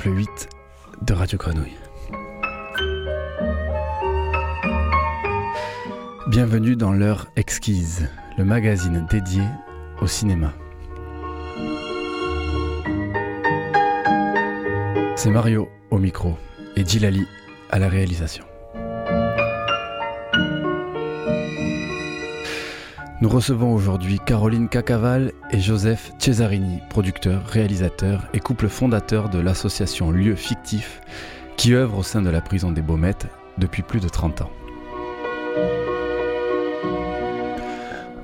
triple 8 de Radio Grenouille. Bienvenue dans l'heure exquise, le magazine dédié au cinéma. C'est Mario au micro et Gilali à la réalisation. Nous recevons aujourd'hui Caroline Cacaval et Joseph Cesarini, producteurs, réalisateurs et couple fondateur de l'association Lieux Fictifs qui œuvre au sein de la prison des Baumettes depuis plus de 30 ans.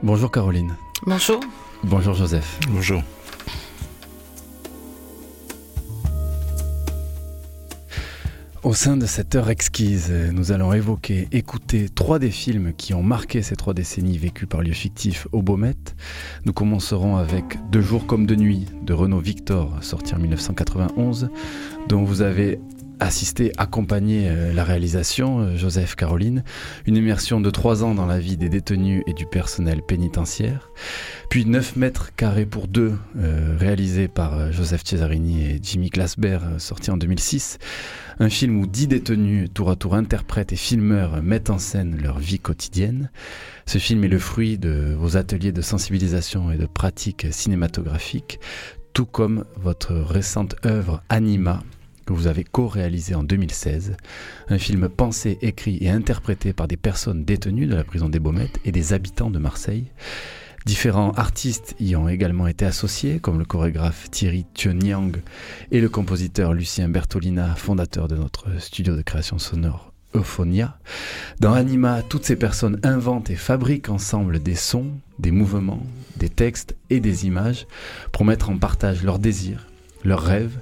Bonjour Caroline. Bonjour. Bonjour Joseph. Bonjour. Au sein de cette heure exquise, nous allons évoquer, écouter trois des films qui ont marqué ces trois décennies vécues par lieu fictif au. Nous commencerons avec Deux jours comme de nuit de Renaud Victor, sorti en 1991, dont vous avez assisté, accompagné euh, la réalisation, euh, Joseph Caroline, une immersion de trois ans dans la vie des détenus et du personnel pénitentiaire, puis 9 mètres carrés pour deux, euh, réalisé par Joseph Cesarini et Jimmy Glasberg, sorti en 2006, un film où dix détenus, tour à tour interprètes et filmeurs, mettent en scène leur vie quotidienne. Ce film est le fruit de vos ateliers de sensibilisation et de pratique cinématographique, tout comme votre récente œuvre Anima, que vous avez co-réalisé en 2016, un film pensé, écrit et interprété par des personnes détenues de la prison des Baumettes et des habitants de Marseille. Différents artistes y ont également été associés, comme le chorégraphe Thierry Tionyang et le compositeur Lucien Bertolina, fondateur de notre studio de création sonore Euphonia. Dans Anima, toutes ces personnes inventent et fabriquent ensemble des sons, des mouvements, des textes et des images pour mettre en partage leurs désirs, leurs rêves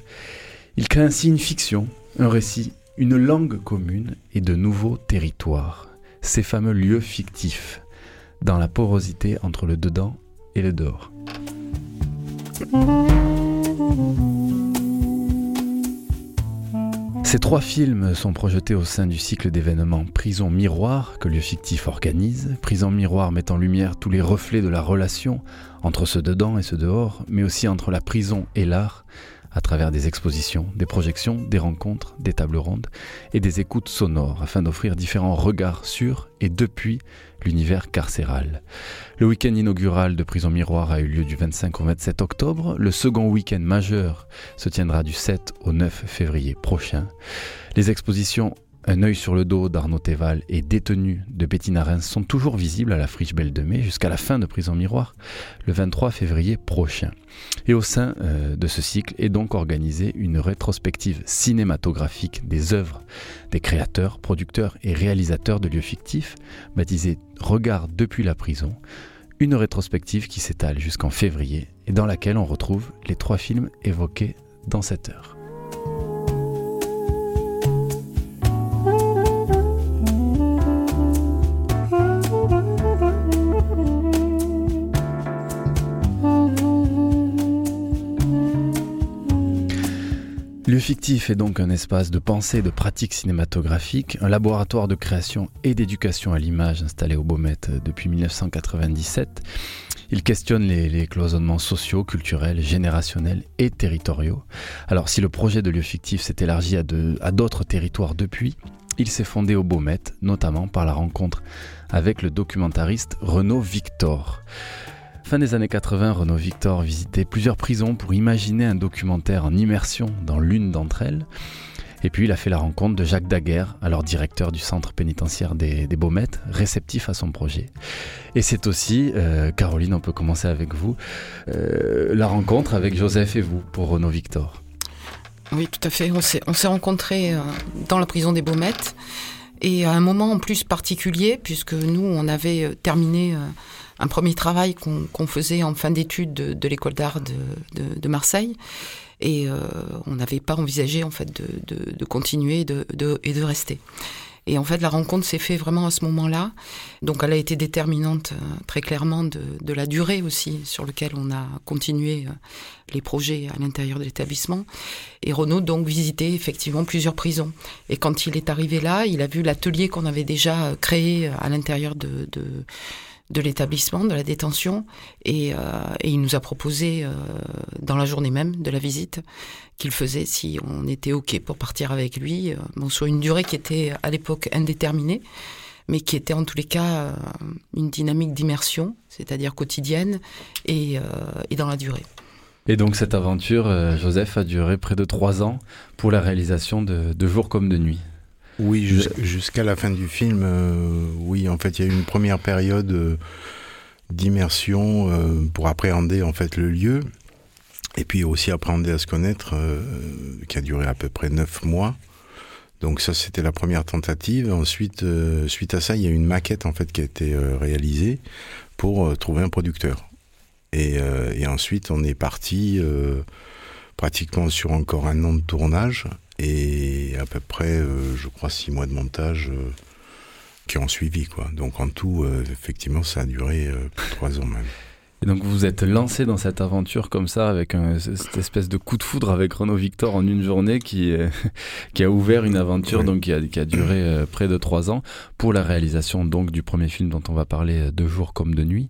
il crée ainsi une fiction, un récit, une langue commune et de nouveaux territoires, ces fameux lieux fictifs, dans la porosité entre le dedans et le dehors. Ces trois films sont projetés au sein du cycle d'événements Prison Miroir que Lieu Fictif organise. Prison Miroir met en lumière tous les reflets de la relation entre ce dedans et ce dehors, mais aussi entre la prison et l'art, à travers des expositions, des projections, des rencontres, des tables rondes et des écoutes sonores afin d'offrir différents regards sur et depuis l'univers carcéral. Le week-end inaugural de Prison Miroir a eu lieu du 25 au 27 octobre. Le second week-end majeur se tiendra du 7 au 9 février prochain. Les expositions un œil sur le dos d'Arnaud Théval et détenu de Bettina Reims sont toujours visibles à la friche Belle de Mai jusqu'à la fin de Prison Miroir le 23 février prochain. Et au sein euh, de ce cycle est donc organisée une rétrospective cinématographique des œuvres des créateurs, producteurs et réalisateurs de lieux fictifs, baptisée Regard depuis la prison, une rétrospective qui s'étale jusqu'en février et dans laquelle on retrouve les trois films évoqués dans cette heure. Lieu fictif est donc un espace de pensée et de pratique cinématographique, un laboratoire de création et d'éducation à l'image installé au Beaumet depuis 1997. Il questionne les, cloisonnements sociaux, culturels, générationnels et territoriaux. Alors si le projet de lieu fictif s'est élargi à d'autres territoires depuis, il s'est fondé au Beaumet, notamment par la rencontre avec le documentariste Renaud Victor. Fin des années 80, Renaud Victor visitait plusieurs prisons pour imaginer un documentaire en immersion dans l'une d'entre elles. Et puis il a fait la rencontre de Jacques Daguerre, alors directeur du centre pénitentiaire des, Baumettes, réceptif à son projet. Et c'est aussi, euh, Caroline, on peut commencer avec vous, euh, la rencontre avec Joseph et vous pour Renaud Victor. Oui, tout à fait. On s'est rencontrés euh, dans la prison des Baumettes et à un moment en plus particulier, puisque nous, on avait terminé un premier travail qu'on faisait en fin d'études de, l'école d'art de, Marseille. Et euh, on n'avait pas envisagé en fait de, continuer et de rester. Et en fait, la rencontre s'est faite vraiment à ce moment-là. Donc, elle a été déterminante euh, très clairement de, la durée aussi sur lequel on a continué euh, les projets à l'intérieur de l'établissement. Et Renaud donc visitait effectivement plusieurs prisons. Et quand il est arrivé là, il a vu l'atelier qu'on avait déjà créé à l'intérieur de de l'établissement, de la détention, et, il nous a proposé dans la journée même de la visite qu'il faisait si on était ok pour partir avec lui, bon, sur une durée qui était à l'époque indéterminée mais qui était en tous les cas une dynamique d'immersion, c'est-à-dire quotidienne et, dans la durée. Et donc cette aventure, euh, Joseph, a duré près de trois ans pour la réalisation de, de Jour comme de Nuit. Oui, jusqu'à la fin du film, euh, oui, en fait, il y a eu une première période euh, d'immersion pour appréhender en fait le lieu, et puis aussi appréhender à se connaître, qui a duré à peu près neuf mois. Donc ça, c'était la première tentative. Ensuite, suite à ça, il y a une maquette en fait qui a été réalisée pour trouver un producteur. Euh, et, ensuite, on est parti euh, pratiquement sur encore un an de tournage et à peu près, euh, je crois, six mois de montage qui ont suivi. Quoi. Donc en tout, effectivement, ça a duré trois ans même. Et donc vous êtes lancé dans cette aventure comme ça, avec cette espèce de coup de foudre avec Renaud Victor en une journée qui, qui a ouvert une aventure donc qui a, qui a duré près de trois ans pour la réalisation donc du premier film dont on va parler de jour comme de nuit.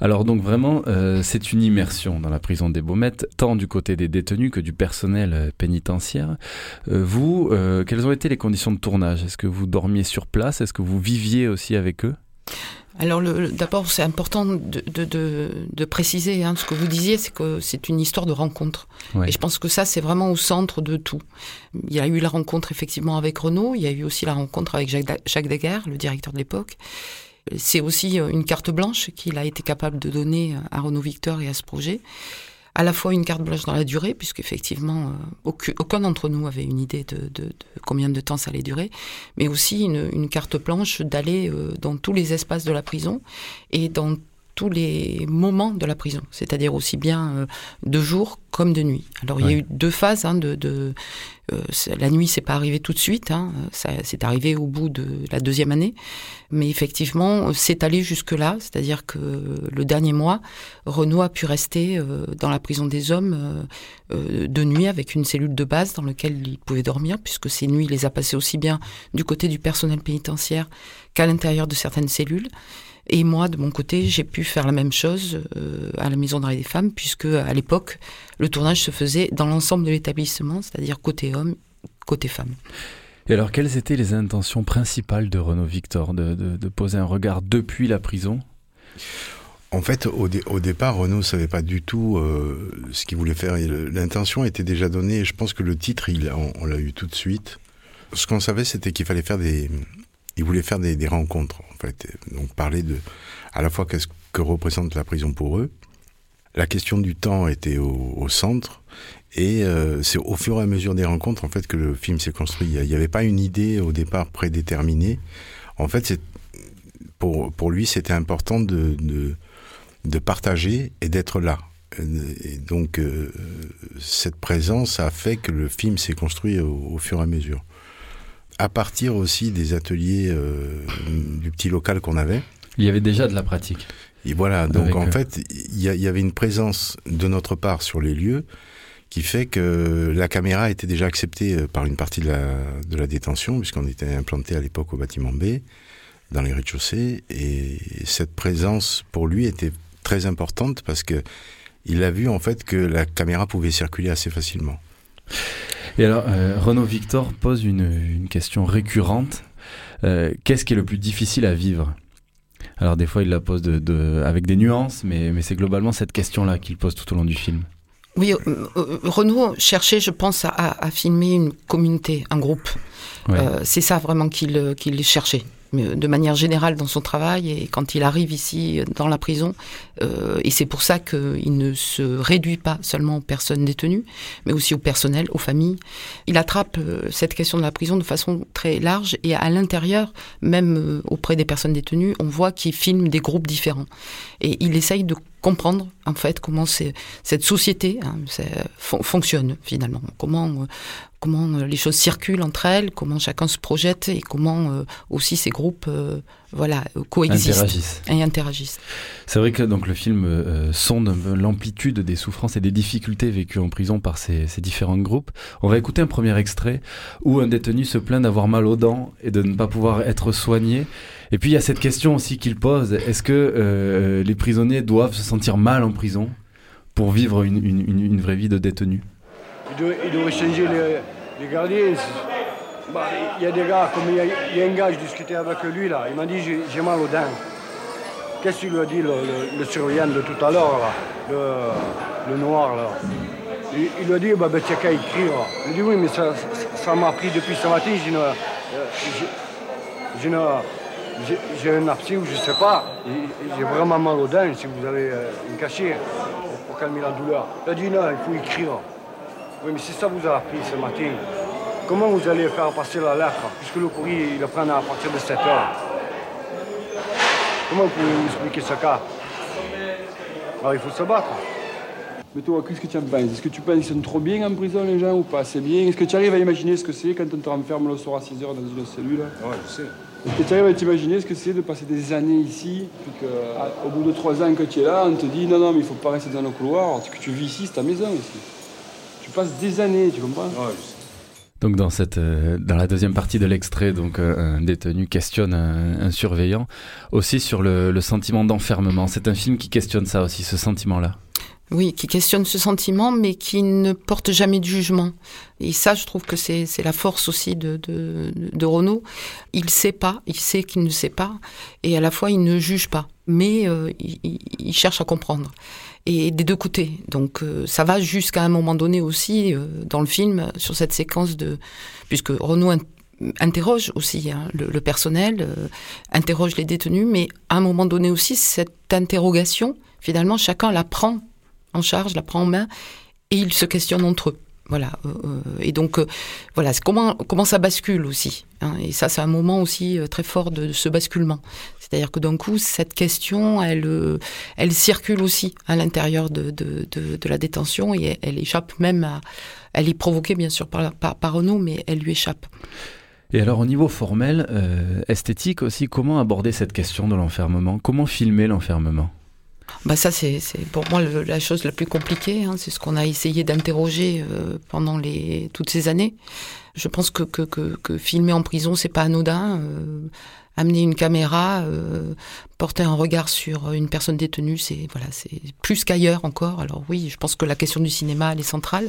Alors donc vraiment, euh, c'est une immersion dans la prison des Baumettes, tant du côté des détenus que du personnel euh, pénitentiaire. Euh, vous, quelles ont été les conditions de tournage? Est-ce que vous dormiez sur place? Est-ce que vous viviez aussi avec eux? Alors d'abord, c'est important de, préciser hein, ce que vous disiez, c'est que c'est une histoire de rencontre. Et je pense que ça, c'est vraiment au centre de tout. Il y a eu la rencontre effectivement avec Renaud, il y a eu aussi la rencontre avec Jacques, Jacques Daguerre, le directeur de l'époque. C'est aussi euh, une carte blanche qu'il a été capable de donner à Renaud Victor et à ce projet. À la fois une carte blanche dans la durée, puisqu'effectivement, euh, aucun, d'entre nous avait une idée de, combien de temps ça allait durer, mais aussi une, carte blanche d'aller euh, dans tous les espaces de la prison et dans tous les moments de la prison, c'est-à-dire aussi bien de jour comme de nuit. Alors il y a eu deux phases hein, de, de euh, la nuit, c'est pas arrivé tout de suite. Hein, ça, c'est arrivé au bout de la deuxième année, mais effectivement, c'est allé jusque là. C'est-à-dire que le dernier mois, Renaud a pu rester euh, dans la prison des hommes euh, de nuit avec une cellule de base dans laquelle il pouvait dormir, puisque ces nuits, il les a passées aussi bien du côté du personnel pénitentiaire qu'à l'intérieur de certaines cellules. Et moi, de mon côté, j'ai pu faire la même chose à la Maison d'arrêt des femmes, puisque à l'époque, le tournage se faisait dans l'ensemble de l'établissement, c'est-à-dire côté homme, côté femme. Et alors, quelles étaient les intentions principales de Renaud Victor de, poser un regard depuis la prison? En fait, au, départ, Renaud ne savait pas du tout euh, ce qu'il voulait faire. L'intention était déjà donnée. je pense que le titre, il, on, l'a eu tout de suite. Ce qu'on savait, c'était qu'il fallait faire des. Il voulait faire des, rencontres, en fait. Donc parler de, à la fois qu'est-ce que représente la prison pour eux, la question du temps était au, centre. Et euh, c'est au fur et à mesure des rencontres en fait que le film s'est construit. Il n'y avait pas une idée au départ prédéterminée. En fait, pour, pour lui, c'était important de, de, partager et d'être là. Et donc, euh, cette présence a fait que le film s'est construit au, fur et à mesure. À partir aussi des ateliers euh, du petit local qu'on avait. Il y avait déjà de la pratique. Et voilà, donc en fait, il y, avait une présence de notre part sur les lieux qui fait que la caméra était déjà acceptée euh, par une partie de la, de la détention, puisqu'on était implanté à l'époque au bâtiment B, dans les rez-de-chaussée, et cette présence pour lui était très importante parce que il a vu en fait que la caméra pouvait circuler assez facilement. Et alors, euh, Renaud Victor pose une, une question récurrente. Euh, Qu'est-ce qui est le plus difficile à vivre? Alors des fois, il la pose de, avec des nuances, mais, mais c'est globalement cette question-là qu'il pose tout au long du film. Oui, euh, Renaud cherchait, je pense, à, filmer une communauté, un groupe. C'est ça vraiment qu'il qu'il cherchait de manière générale dans son travail et quand il arrive ici dans la prison. Euh, et c'est pour ça qu'il ne se réduit pas seulement aux personnes détenues, mais aussi au personnel, aux familles. Il attrape euh, cette question de la prison de façon très large et à l'intérieur, même euh, auprès des personnes détenues, on voit qu'il filme des groupes différents. Et il essaye de comprendre en fait comment cette société hein, fonctionne finalement, comment comment euh, les choses circulent entre elles, comment chacun se projette et comment euh, aussi ces groupes euh, voilà, coexistent et interagissent. C'est vrai que donc le film sonde l'amplitude des souffrances et des difficultés vécues en prison par ces, ces, différents groupes. On va écouter un premier extrait où un détenu se plaint d'avoir mal aux dents et de ne pas pouvoir être soigné Et puis il y a cette question aussi qu'il pose est-ce que euh, les prisonniers doivent se sentir mal en prison pour vivre une, vraie vie de détenu? Il devrait, changer les, gardiens. Bah, il y a des gars, comme il y a, un gars, je discutais avec lui là, il m'a dit j'ai mal aux dents. Qu'est-ce qu'il lui a dit le, le, surveillant de tout à l'heure, le, noir là il, lui a dit bah, ben, qu'à écrire. Il a dit oui, mais ça m'a pris depuis ce matin, j'ai une. Une j'ai un abcès ou je sais pas, j'ai vraiment mal aux dents si vous avez euh, une cachée pour, pour calmer la douleur. Il a dit non, il faut écrire. Oui, mais si ça vous a appris ce matin, comment vous allez faire passer la lettre? Puisque le courrier, il le prend à partir de 7 heures. Comment vous pouvez vous expliquer ce cas? Alors il faut se battre. Mais toi, qu'est-ce que tu en penses? Est-ce que tu penses qu'ils sont trop bien en prison, les gens, ou pas assez bien? Est-ce que tu arrives à imaginer ce que c'est quand on te renferme le soir à 6 heures dans une cellule? Ouais, je sais. Est-ce que tu arrives à t'imaginer ce que c'est de passer des années ici, puis qu'au bout de 3 ans que tu es là, on te dit non, non, mais il faut pas rester dans le couloir, ce que tu vis ici, c'est ta maison ici. Tu passes des années, tu comprends? Ouais, donc dans cette euh, dans la deuxième partie de l'extrait, donc euh, un détenu questionne un, un surveillant aussi sur le, le sentiment d'enfermement. C'est un film qui questionne ça aussi, ce sentiment-là. Oui, qui questionne ce sentiment, mais qui ne porte jamais de jugement. Et ça, je trouve que c'est la force aussi de, de, de Renaud. Il sait pas, il sait qu'il ne sait pas, et à la fois il ne juge pas, mais euh, il, cherche à comprendre. Et des deux côtés. Donc euh, ça va jusqu'à un moment donné aussi euh, dans le film sur cette séquence de, puisque Renaud interroge aussi hein, le, le, personnel, interroge les détenus, mais à un moment donné aussi cette interrogation, finalement chacun la prend en charge, la prend en main, et ils se questionnent entre eux. Voilà. Euh, et donc, euh, voilà, comment, comment ça bascule aussi. Hein, et ça, c'est un moment aussi euh, très fort de, ce basculement. C'est-à-dire que d'un coup, cette question, elle, euh, elle circule aussi à l'intérieur de, de, de, la détention et elle, échappe même à. Elle est provoquée, bien sûr, par, par, Renaud, mais elle lui échappe. Et alors, au niveau formel, euh, esthétique aussi, comment aborder cette question de l'enfermement? Comment filmer l'enfermement? Bah ça c'est pour moi la chose la plus compliquée. Hein. C'est ce qu'on a essayé d'interroger euh, pendant les toutes ces années. Je pense que que, que, que filmer en prison c'est pas anodin. Euh, amener une caméra, euh, porter un regard sur une personne détenue, c'est voilà c'est plus qu'ailleurs encore. Alors oui, je pense que la question du cinéma elle est centrale.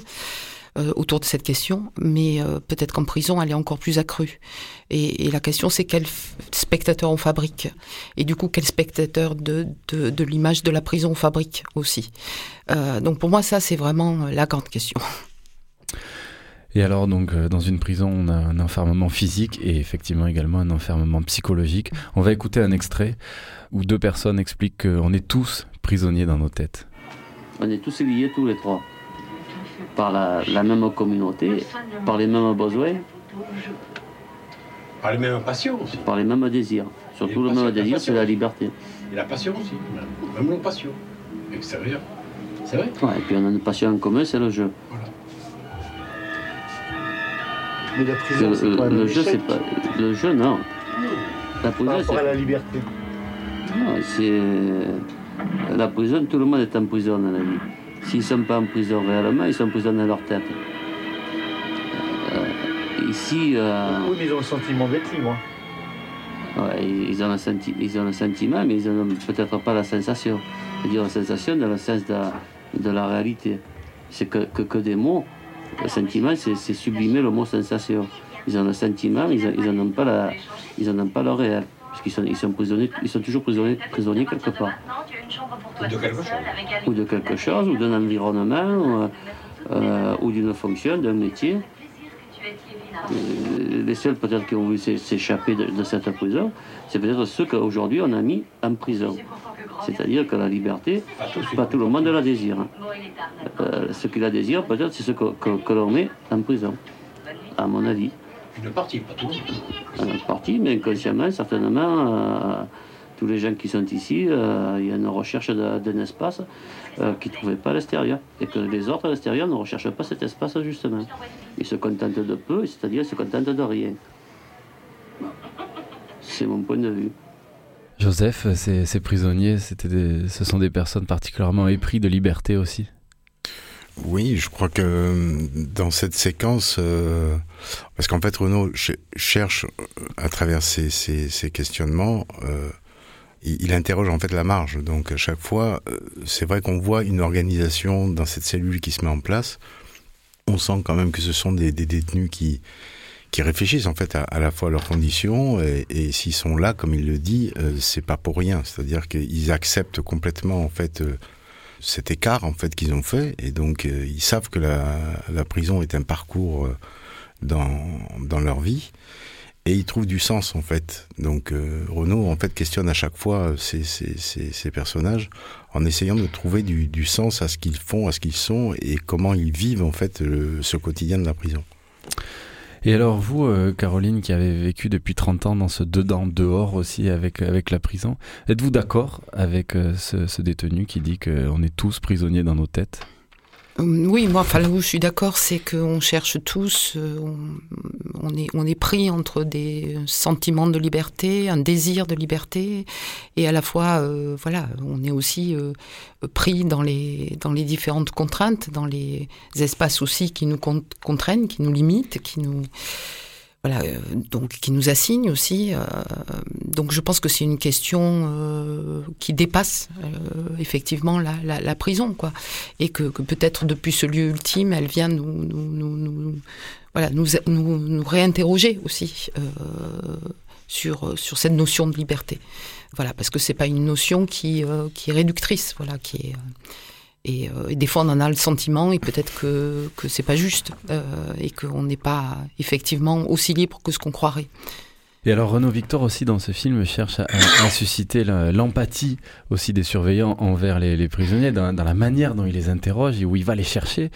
Euh, autour de cette question, mais euh, peut-être qu'en prison, elle est encore plus accrue. Et, et la question, c'est quel spectateur on fabrique Et du coup, quel spectateur de, de, de l'image de la prison on fabrique aussi euh, Donc pour moi, ça, c'est vraiment la grande question. Et alors, donc, dans une prison, on a un enfermement physique et effectivement également un enfermement psychologique. On va écouter un extrait où deux personnes expliquent qu'on est tous prisonniers dans nos têtes. On est tous liés, tous les trois par la, la, même communauté, par les mêmes besoins. Par les mêmes passions aussi. Par les mêmes désirs. Surtout le même désir, c'est la liberté. Et la passion aussi, même nos passions extérieures. C'est vrai ouais, Et puis on a une passion en commun, c'est le jeu. Voilà. Mais la prison, le, c'est pas le jeu, c'est pas. Le jeu, non. La prison, Par rapport à la liberté. Non, c'est. La prison, tout le monde est en prison dans la vie. S'ils ne sont pas en prison réellement, ils sont en prison dans leur tête. Euh, ici. Euh... Oui, mais ils ont le sentiment d'être libres. Ouais, ils, ont le senti ils ont le sentiment, mais ils n'ont peut-être pas la sensation. C'est-à-dire la sensation dans le sens de, de la réalité. C'est que, que, que, des mots. Le sentiment, c'est sublimer le mot sensation. Ils ont le sentiment, mais ils n'en ont, pas la, ils en ont pas le réel. Parce qu'ils sont, ils sont, prisonniers, ils sont toujours prisonniers, prisonniers quelque part. Ou de quelque chose. Ou de quelque chose, ou d'un environnement, ou, euh, ou d'une fonction, d'un métier. Euh, les seuls peut-être qui ont voulu s'échapper de, de, cette prison, c'est peut-être ceux qu'aujourd'hui on a mis en prison. C'est-à-dire que la liberté, pas tout, pas tout le monde la désire. Euh, ceux qui la désirent, peut-être, c'est ceux que, que, que l'on met en prison, à mon avis. Une partie, pas tout. Une partie, mais inconsciemment, certainement, euh, tous les gens qui sont ici, euh, il y a une recherche d'un espace euh, qu'ils ne trouvaient pas à l'extérieur. Et que les autres à l'extérieur ne recherchent pas cet espace, justement. Ils se contentent de peu, c'est-à-dire ils se contentent de rien. C'est mon point de vue. Joseph, ces, ces prisonniers, des, ce sont des personnes particulièrement épris de liberté aussi Oui, je crois que dans cette séquence, parce qu'en fait Renaud cherche à travers ces, questionnements, il, interroge en fait la marge. Donc à chaque fois, c'est vrai qu'on voit une organisation dans cette cellule qui se met en place. On sent quand même que ce sont des détenus qui, qui réfléchissent en fait à, la fois leurs conditions et, s'ils sont là, comme il le dit, euh, c'est pas pour rien. C'est-à-dire qu'ils acceptent complètement en fait euh, cet écart en fait qu'ils ont fait et donc euh, ils savent que la, la, prison est un parcours dans, dans leur vie et ils trouvent du sens en fait. Donc Renaud en fait questionne à chaque fois ces, ces, personnages en essayant de trouver du, sens à ce qu'ils font, à ce qu'ils sont et comment ils vivent en fait ce quotidien de la prison. Et alors vous, euh, Caroline, qui avez vécu depuis 30 ans dans ce dedans, dehors aussi avec, avec la prison, êtes-vous d'accord avec euh, ce, détenu qui dit qu'on est tous prisonniers dans nos têtes? euh, oui, moi, enfin là où je suis d'accord, c'est qu'on cherche tous, euh, on, est, on est pris entre des sentiments de liberté, un désir de liberté, et à la fois, euh, voilà, on est aussi pris dans les, dans les différentes contraintes, dans les espaces aussi qui nous contraignent, qui nous limitent, qui nous voilà, euh, donc qui nous assigne aussi. Euh, donc je pense que c'est une question euh, qui dépasse effectivement la, prison, quoi, et que, peut-être depuis ce lieu ultime, elle vient nous, voilà, nous, réinterroger aussi sur sur cette notion de liberté. Voilà, parce que c'est pas une notion qui qui est réductrice, voilà, qui est et, des fois, on en a le sentiment, et peut-être que que c'est pas juste, euh, et qu'on n'est pas effectivement aussi libre que ce qu'on croirait. Et alors Renaud Victor aussi dans ce film cherche à, susciter l'empathie aussi des surveillants envers les, prisonniers dans, la manière dont il les interroge et où il va les chercher.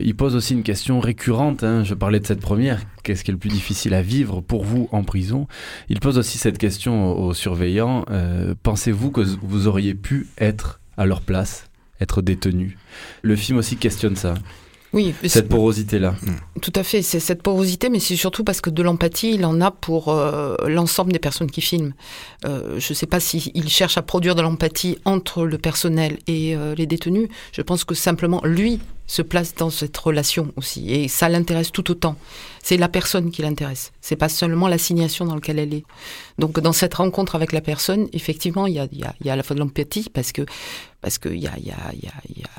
Il pose aussi une question récurrente, hein. je parlais de cette première, qu'est-ce qui est le plus difficile à vivre pour vous en prison? Il pose aussi cette question aux, surveillants, euh, pensez-vous que vous auriez pu être à leur place? Être détenu. Le film aussi questionne ça. Oui, cette porosité-là. Mm. Tout à fait, c'est cette porosité, mais c'est surtout parce que de l'empathie, il en a pour euh, l'ensemble des personnes qui filment. Euh, je ne sais pas s'il cherche à produire de l'empathie entre le personnel et euh, les détenus. Je pense que simplement, lui se place dans cette relation aussi, et ça l'intéresse tout autant. C'est la personne qui l'intéresse. C'est pas seulement l'assignation dans laquelle elle est. Donc, dans cette rencontre avec la personne, effectivement, il y a, y, a, à la fois de l'empathie parce que parce a, y, a, y a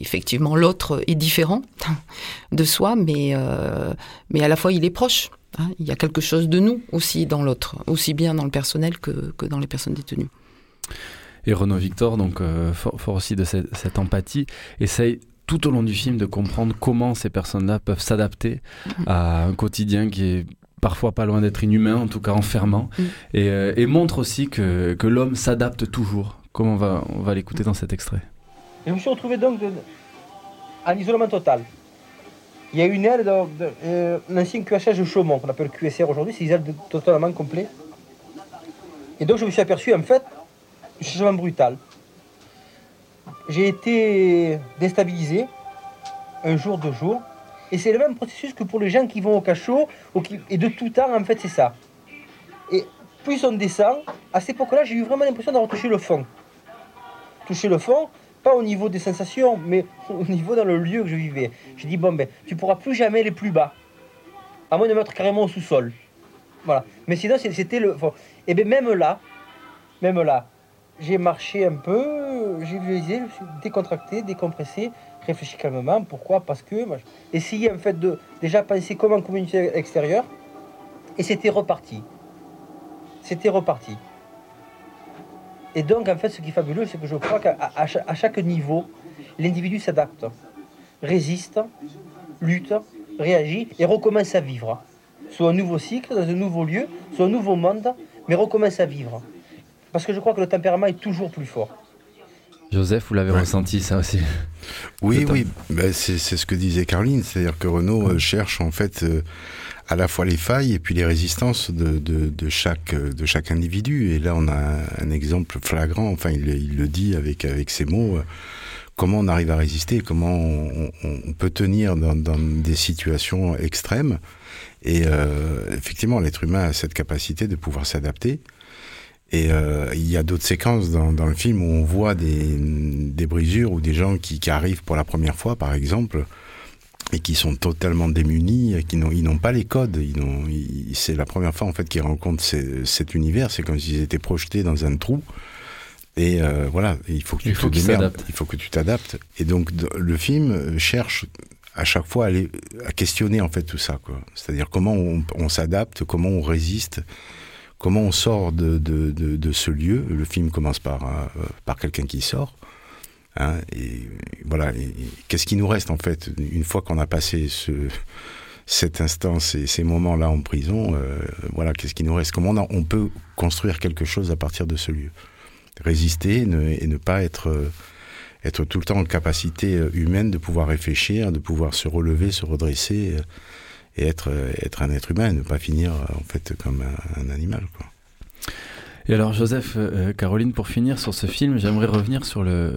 effectivement l'autre est différent de soi, mais, euh, mais à la fois il est proche. Hein. Il y a quelque chose de nous aussi dans l'autre, aussi bien dans le personnel que, que, dans les personnes détenues. Et Renaud Victor, donc euh, fort, aussi de cette, empathie, essaye tout au long du film de comprendre comment ces personnes-là peuvent s'adapter mm-hmm. à un quotidien qui est parfois pas loin d'être inhumain, en tout cas enfermant, mm. et, euh, et, montre aussi que, que l'homme s'adapte toujours. Comment on va, on va l'écouter dans cet extrait je me suis retrouvé donc en isolement total. Il y a une aile, de, euh, un ancien QHH de Chaumont, qu'on appelle QSR aujourd'hui, c'est des ailes totalement complets. Et donc je me suis aperçu en fait un changement brutal. J'ai été déstabilisé un jour, deux jours. Et c'est le même processus que pour les gens qui vont au cachot, et de tout temps, en fait, c'est ça. Et plus on descend, à cette époque-là, j'ai eu vraiment l'impression d'avoir touché le fond. Toucher le fond, pas au niveau des sensations, mais au niveau dans le lieu que je vivais. J'ai dit, bon, ben, tu pourras plus jamais aller plus bas, à moins de mettre carrément au sous-sol. Voilà. Mais sinon, c'était le. Et bien, même là, même là, j'ai marché un peu, j'ai visualisé, je me suis décontracté, décompressé, réfléchi calmement. Pourquoi? Parce que essayer en fait de déjà penser comme en communauté extérieure, et c'était reparti. C'était reparti. Et donc, en fait, ce qui est fabuleux, c'est que je crois qu'à chaque niveau, l'individu s'adapte, résiste, lutte, réagit et recommence à vivre. Soit un nouveau cycle, dans un nouveau lieu, soit un nouveau monde, mais recommence à vivre. Parce que je crois que le tempérament est toujours plus fort. Joseph, vous l'avez ressenti ça aussi Oui, oui, ben, c'est ce que disait Caroline, c'est-à-dire que Renaud euh, cherche en fait euh, à la fois les failles et puis les résistances de, de, de, chaque, de chaque individu. Et là, on a un exemple flagrant, enfin, il, il le dit avec, avec ses mots, comment on arrive à résister, comment on, on peut tenir dans, dans, des situations extrêmes. Et euh, effectivement, l'être humain a cette capacité de pouvoir s'adapter. Et euh, il y a d'autres séquences dans, dans, le film où on voit des, des brisures ou des gens qui, qui, arrivent pour la première fois, par exemple, et qui sont totalement démunis, qui n'ont, ils n'ont pas les codes. Ils n'ont, c'est la première fois en fait qu'ils rencontrent cet univers. C'est comme s'ils étaient projetés dans un trou. Et euh, voilà, il faut que tu il faut, il faut que tu t'adaptes. Et donc le film cherche à chaque fois à, questionner en fait tout ça. Quoi. C'est-à-dire comment on, on s'adapte, comment on résiste comment on sort de, de, de, ce lieu. Le film commence par, euh, par quelqu'un qui sort. Hein, et voilà, qu'est-ce qui nous reste en fait? Une fois qu'on a passé ce, cet instant, ces, ces moments-là en prison euh, Voilà, qu'est-ce qui nous reste? Comment on, on, peut construire quelque chose à partir de ce lieu? Résister et ne, et ne pas être, euh, être tout le temps en capacité humaine de pouvoir réfléchir, de pouvoir se relever, se redresser et être, être un être humain et ne pas finir en fait comme un, un animal. Quoi. Et alors Joseph, euh, Caroline, pour finir sur ce film, j'aimerais revenir sur le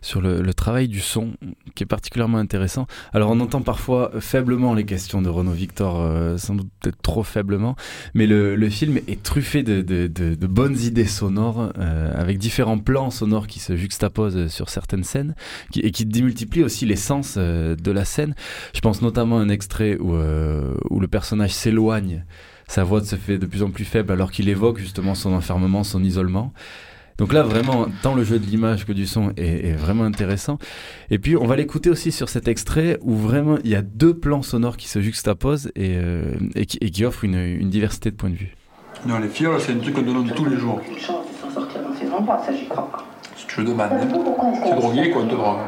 sur le, le, travail du son, qui est particulièrement intéressant. Alors on entend parfois faiblement les questions de Renaud Victor, euh, sans doute peut-être trop faiblement, mais le, le film est truffé de, de, de, de bonnes idées sonores, euh, avec différents plans sonores qui se juxtaposent sur certaines scènes, qui, et qui démultiplient aussi l'essence euh, de la scène. Je pense notamment à un extrait où, euh, où le personnage s'éloigne sa voix se fait de plus en plus faible alors qu'il évoque justement son enfermement, son isolement. Donc là, vraiment, tant le jeu de l'image que du son est, est, vraiment intéressant. Et puis, on va l'écouter aussi sur cet extrait où vraiment il y a deux plans sonores qui se juxtaposent et, euh, et, qui, et qui, offrent une, une, diversité de points de vue. Non, les fioles, c'est un truc qu'on donne tous les jours. Si tu le demandes, c'est drogué quoi, on te drogue.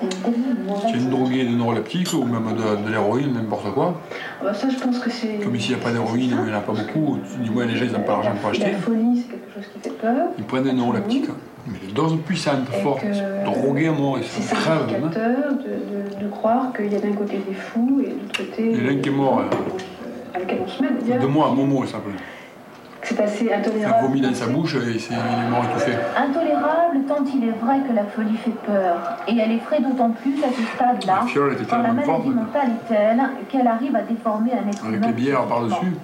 C'est une droguée de neuroleptique ou même de, de l'héroïne, n'importe quoi. Bah ça, je pense que c'est. Comme ici, il n'y a pas d'héroïne, il n'y en a pas beaucoup. Du moins, les gens, ils n'ont pas l'argent pour acheter. La folie, c'est quelque chose qui fait peur. Ils prennent des neuroleptiques. Mais les doses puissantes, fortes, droguées à mort, ils sont demain. C'est de, de, de croire qu'il y a d'un côté des fous et de l'autre côté. Il y a un qui est mort. Avec lequel on se met. De moi, Momo, il s'appelle. C'est assez intolérable. Il a vomi dans sa bouche et il est mort étouffé. Intolérable tant il est vrai que la folie fait peur. Et elle effraie d'autant plus à ce stade-là, quand la maladie mentale est telle qu'elle arrive à déformer un être Avec les bières par-dessus.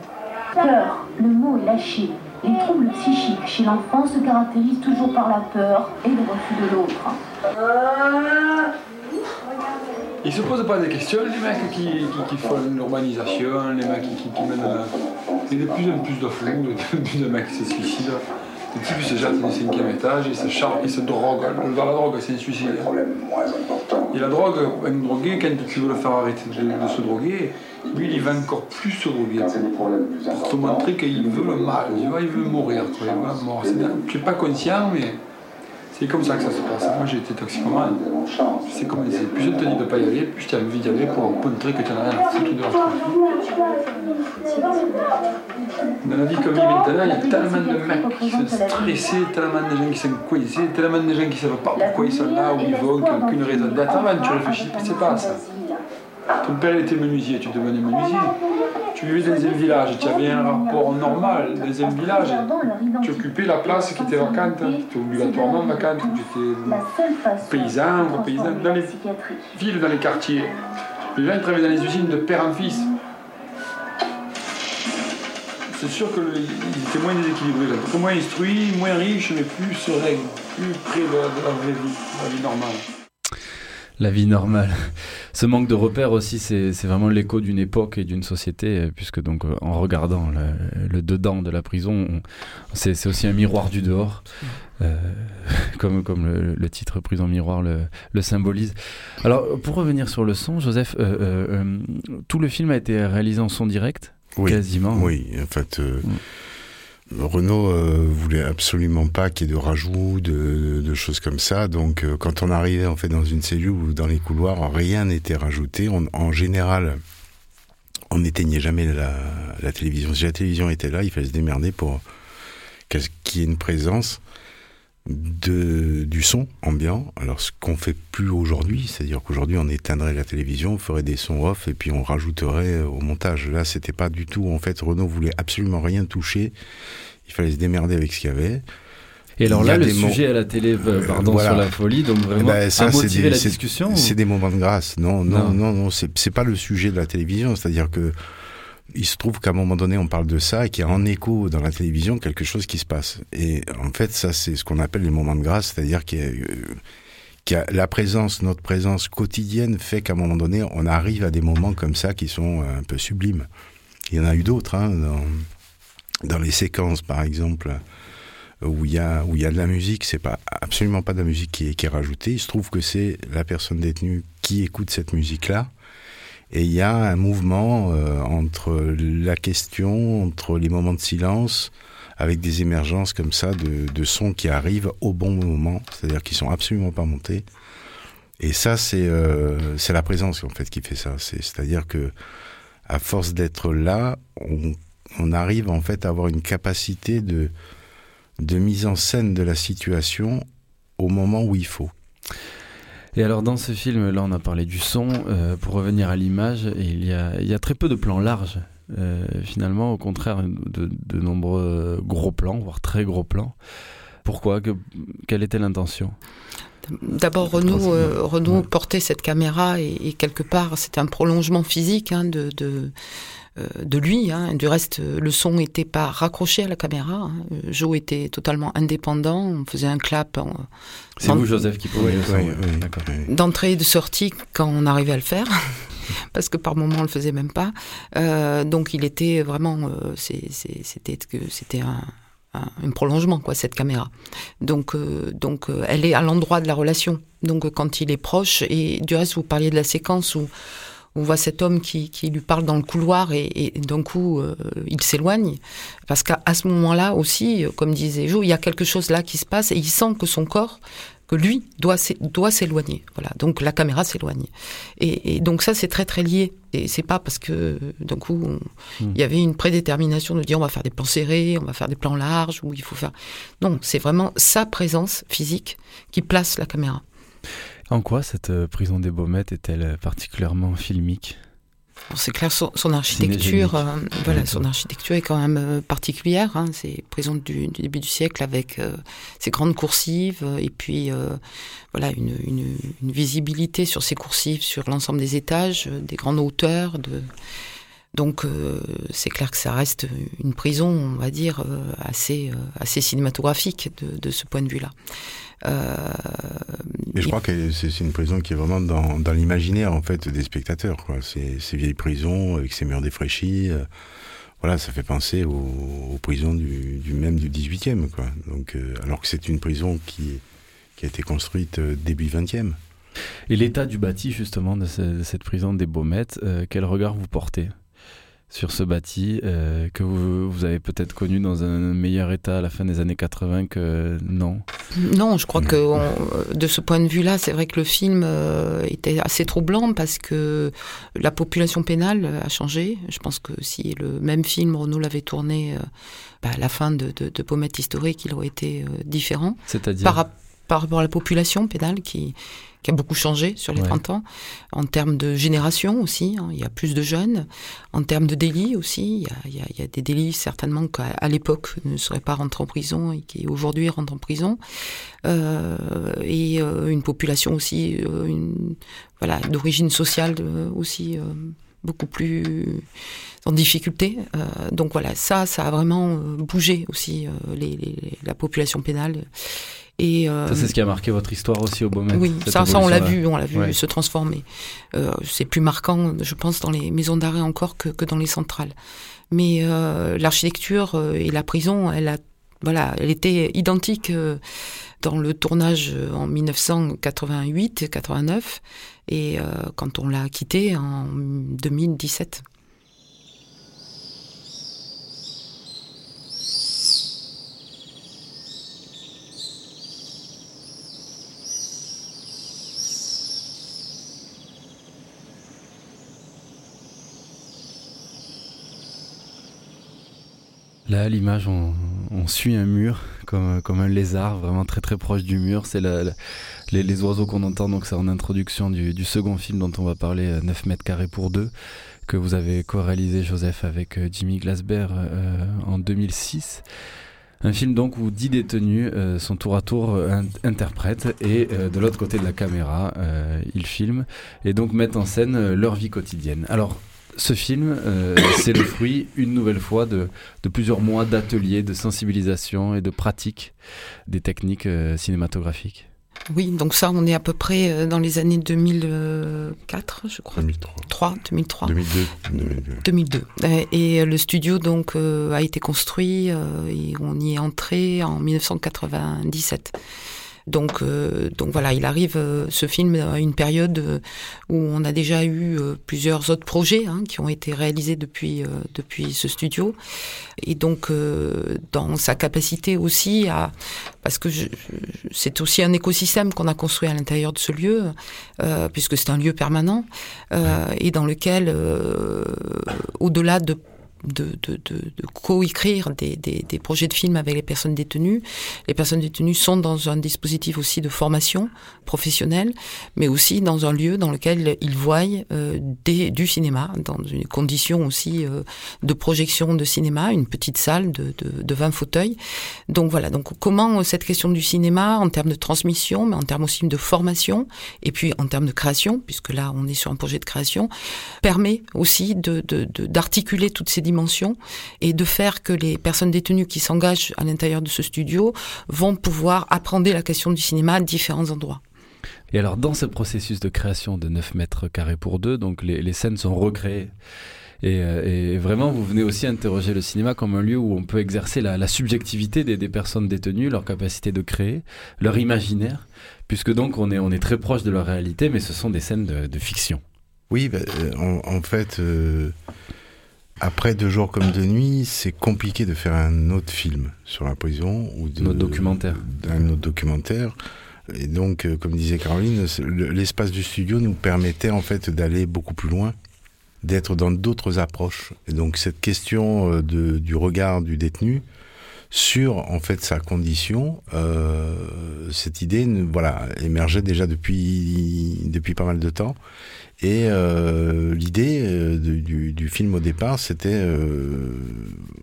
Peur, le mot est lâché. Les troubles psychiques chez l'enfant se caractérisent toujours par la peur et le refus de l'autre. Ils se posent pas des questions, les mecs qui, qui, qui font l'urbanisation, les mecs qui, mènent. Il y a de plus en plus de fous, de plus de mecs qui se suicident. Les types se jettent du cinquième étage, ils se chargent, ils se droguent. Dans la drogue, c'est un suicide. Et la drogue, un drogué, quand tu veux le faire arrêter de, de se droguer, lui, il va encore plus se droguer. Pour te montrer qu'il veut le mal, il veut mourir. Tu n'es pas conscient, mais. C'est comme ça que ça se passe. Moi j'ai été toxicomane. C'est comme ça. Plus je te dis de ne pas y aller, plus tu as envie d'y aller pour montrer que tu n'as rien à foutre de Dans la vie comme maintenant, il y a tellement de mecs qui sont stressés, tellement de gens qui sont coincés, tellement de gens qui ne savent pas pourquoi ils sont là, où ils vont, qui n'ont aucune raison d'être. Tu réfléchis, c'est pas ça. Ton père était menuisier, tu devenais menuisier. Tu vivais dans un village, tu avais un rapport normal dans un village. Tu occupais la place qui était vacante, qui était obligatoirement vacante, tu étais paysan paysan. Dans les villes, dans les quartiers, les gens travaillaient dans les usines de père en fils. C'est sûr qu'ils étaient moins déséquilibrés, moins instruits, moins riches, mais plus sereins, plus près de la vraie vie, de la vie normale la vie normale. Ce manque de repères aussi, c'est vraiment l'écho d'une époque et d'une société, puisque donc en regardant le, le dedans de la prison, c'est aussi un miroir du dehors, euh, comme, comme le, le, titre Prison Miroir le, le, symbolise. Alors, pour revenir sur le son, Joseph, euh, euh, tout le film a été réalisé en son direct, oui, quasiment. Oui, en fait... Mm. Renault euh, voulait absolument pas qu'il y ait de rajouts, de, choses comme ça. Donc, euh, quand on arrivait en fait dans une cellule ou dans les couloirs, rien n'était rajouté. En général, on n'éteignait jamais la, la, télévision. Si la télévision était là, il fallait se démerder pour qu'il y ait une présence de, du son ambiant. Alors, ce qu'on fait plus aujourd'hui, c'est-à-dire qu'aujourd'hui, on éteindrait la télévision, on ferait des sons off et puis on rajouterait au montage. Là, c'était pas du tout. En fait, Renault voulait absolument rien toucher. Il fallait se démerder avec ce qu'il y avait. Et alors là, le sujet à la télé, euh, pardon, voilà. sur la folie, donc vraiment, ben, ça, a motivé des, la discussion C'est des moments de grâce. Non, non, non, non, non c'est pas le sujet de la télévision. C'est-à-dire que il se trouve qu'à un moment donné, on parle de ça et qu'il y a en écho dans la télévision quelque chose qui se passe. Et en fait, ça, c'est ce qu'on appelle les moments de grâce, c'est-à-dire qu'il y, a, la présence, notre présence quotidienne fait qu'à un moment donné, on arrive à des moments comme ça qui sont un peu sublimes. Il y en a eu d'autres, hein, dans, dans les séquences, par exemple, où il y a où il y a de la musique, c'est pas absolument pas de la musique qui est rajoutée. Il se trouve que c'est la personne détenue qui écoute cette musique-là et il y a un mouvement euh, entre la question, entre les moments de silence, avec des émergences comme ça de, de sons qui arrivent au bon moment, c'est-à-dire qui sont absolument pas montés. Et ça, c'est euh, c'est la présence en fait qui fait ça. C'est-à-dire que à force d'être là, on, on, arrive en fait à avoir une capacité de de mise en scène de la situation au moment où il faut. Et alors dans ce film, là on a parlé du son, euh, pour revenir à l'image, il y a, il y a très peu de plans larges. Euh, finalement, au contraire, de, de, nombreux gros plans, voire très gros plans. Pourquoi? Que, Quelle était l'intention? D'abord, Renault, euh, Renault portait cette caméra et, et quelque part, c'était un prolongement physique hein, de, de, de lui. Hein. Du reste, le son n'était pas raccroché à la caméra. Hein. Joe était totalement indépendant. On faisait un clap. C'est vous, Joseph, qui pouvait D'entrée et de sortie quand on arrivait à le faire. parce que par moment on le faisait même pas. Euh, donc il était vraiment, euh, c'était que c'était un, un, prolongement quoi cette caméra. Donc euh, donc euh, elle est à l'endroit de la relation. Donc quand il est proche et du reste vous parliez de la séquence où on voit cet homme qui, qui lui parle dans le couloir et, et d'un coup euh, il s'éloigne parce qu'à ce moment-là aussi, comme disait Jo, il y a quelque chose là qui se passe et il sent que son corps que lui doit s'éloigner. Voilà, donc la caméra s'éloigne. Et, et, donc ça c'est très très lié. Et c'est pas parce que d'un coup hmm. il y avait une prédétermination de dire on va faire des plans serrés, on va faire des plans larges ou il faut faire. Non, c'est vraiment sa présence physique qui place la caméra. En quoi cette euh, prison des Baumettes est-elle euh, particulièrement filmique? C'est clair, son, architecture, euh, voilà, son architecture est quand même particulière. Hein, c'est prison du, début du siècle avec ses grandes coursives et puis voilà une, une, une, visibilité sur ces coursives sur l'ensemble des étages, des grandes hauteurs. De... Donc c'est clair que ça reste une prison, on va dire, assez assez cinématographique de, de ce point de vue-là. Euh, Mais je crois que c'est une prison qui est vraiment dans, dans l'imaginaire en fait des spectateurs. Quoi. Ces, ces vieilles prisons avec ces murs défraîchis, euh, voilà, ça fait penser aux, aux prisons du, du, même du 18e. Quoi. Donc, euh, alors que c'est une prison qui, qui a été construite euh, début 20e. Et l'état du bâti justement de, ce, de, cette prison des Baumettes, euh, quel regard vous portez? Sur ce bâti euh, que vous, vous avez peut-être connu dans un meilleur état à la fin des années 80 que non? Non, je crois que on, de ce point de vue-là, c'est vrai que le film euh, était assez troublant parce que la population pénale a changé. Je pense que si le même film Renault l'avait tourné euh, bah, à la fin de, de, de Pommette historique, il aurait été différent. C'est-à-dire? Par, par rapport à la population pénale qui qui a beaucoup changé sur les ouais. 30 ans. En termes de génération aussi, hein, il y a plus de jeunes. En termes de délits aussi, il y a, il y a, il y a des délits certainement qu'à l'époque ne seraient pas rentrés en prison et qui aujourd'hui rentrent en prison. Euh, et euh, une population aussi, euh, une, voilà, d'origine sociale de, aussi euh, beaucoup plus en difficulté. Euh, donc voilà, ça, ça a vraiment euh, bougé aussi les, les, la population pénale. Et ça, c'est ce qui a marqué votre histoire aussi au Beaumet. Oui, ça, ça, on l'a vu, on l'a vu ouais. se transformer. Euh, c'est plus marquant, je pense, dans les maisons d'arrêt encore que, que, dans les centrales. Mais euh, l'architecture euh, et la prison, elle a, voilà, elle était identique dans le tournage en 1988-89 et quand on l'a quitté en 2017. Là, l'image, on, suit un mur comme, un lézard, vraiment très très proche du mur. C'est les, les, oiseaux qu'on entend, donc c'est en introduction du, second film dont on va parler, 9 mètres carrés pour deux, que vous avez co-réalisé, Joseph, avec euh, Jimmy Glasberg euh, en 2006. Un film donc où dix détenus euh, sont tour à tour euh, interprètes et euh, de l'autre côté de la caméra, ils filment et donc mettent en scène leur vie quotidienne. Ce film, euh, c'est le fruit, une nouvelle fois, de, plusieurs mois d'ateliers, de sensibilisation et de pratique des techniques euh, cinématographiques. Oui, donc ça, on est à peu près euh, dans les années 2004, je crois. 2003. 3, 2003. 2002. 2002. Et le studio donc a été construit et on y est entré en 1997. Donc, euh, donc voilà, il arrive euh, ce film à une période euh, où on a déjà eu plusieurs autres projets hein, qui ont été réalisés depuis depuis ce studio, et donc dans sa capacité aussi à, parce que c'est aussi un écosystème qu'on a construit à l'intérieur de ce lieu, puisque c'est un lieu permanent et dans lequel, au-delà de de, de, de, de co-écrire des, des, des, projets de films avec les personnes détenues. Les personnes détenues sont dans un dispositif aussi de formation professionnelle, mais aussi dans un lieu dans lequel ils voient euh, des, du cinéma, dans une condition aussi euh, de projection de cinéma, une petite salle de, de, de 20 fauteuils. Donc voilà, donc comment cette question du cinéma en termes de transmission, mais en termes aussi de formation, et puis en termes de création, puisque là on est sur un projet de création, permet aussi d'articuler toutes ces dimensions et de faire que les personnes détenues qui s'engagent à l'intérieur de ce studio vont pouvoir apprendre la question du cinéma à différents endroits. Et alors, dans ce processus de création de 9 mètres carrés pour deux, donc les, scènes sont recréées. Euh, et, vraiment, vous venez aussi interroger le cinéma comme un lieu où on peut exercer la, subjectivité des, personnes détenues, leur capacité de créer, leur imaginaire, puisque donc on est, on est très proche de leur réalité, mais ce sont des scènes de, fiction. Oui, bah, euh, en, fait, euh, après deux jours comme deux nuits, c'est compliqué de faire un autre film sur la prison ou de, un autre documentaire. Un autre documentaire. Et donc, euh, comme disait Caroline, l'espace du studio nous permettait en fait d'aller beaucoup plus loin, d'être dans d'autres approches. Et donc, cette question euh, de, du regard du détenu sur en fait sa condition, euh, cette idée, voilà, émergeait déjà depuis depuis pas mal de temps. Et euh, l'idée euh, du, film au départ, c'était euh,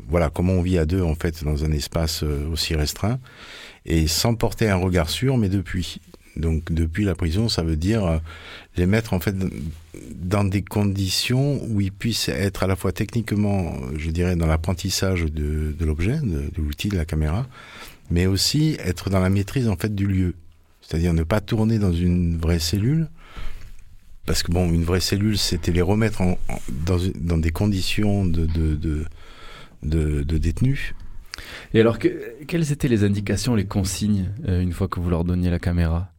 voilà comment on vit à deux en fait dans un espace euh, aussi restreint et sans porter un regard sûr, mais depuis. Donc depuis la prison, ça veut dire euh, les mettre en fait dans des conditions où ils puissent être à la fois techniquement, je dirais, dans l'apprentissage de, de l'objet, de, de l'outil, de la caméra, mais aussi être dans la maîtrise en fait du lieu. C'est-à-dire ne pas tourner dans une vraie cellule, parce que bon, une vraie cellule, c'était les remettre en, dans, dans, des conditions de, de, de, de, détenus. Et alors, que, quelles étaient les indications, les consignes, euh, une fois que vous leur donniez la caméra?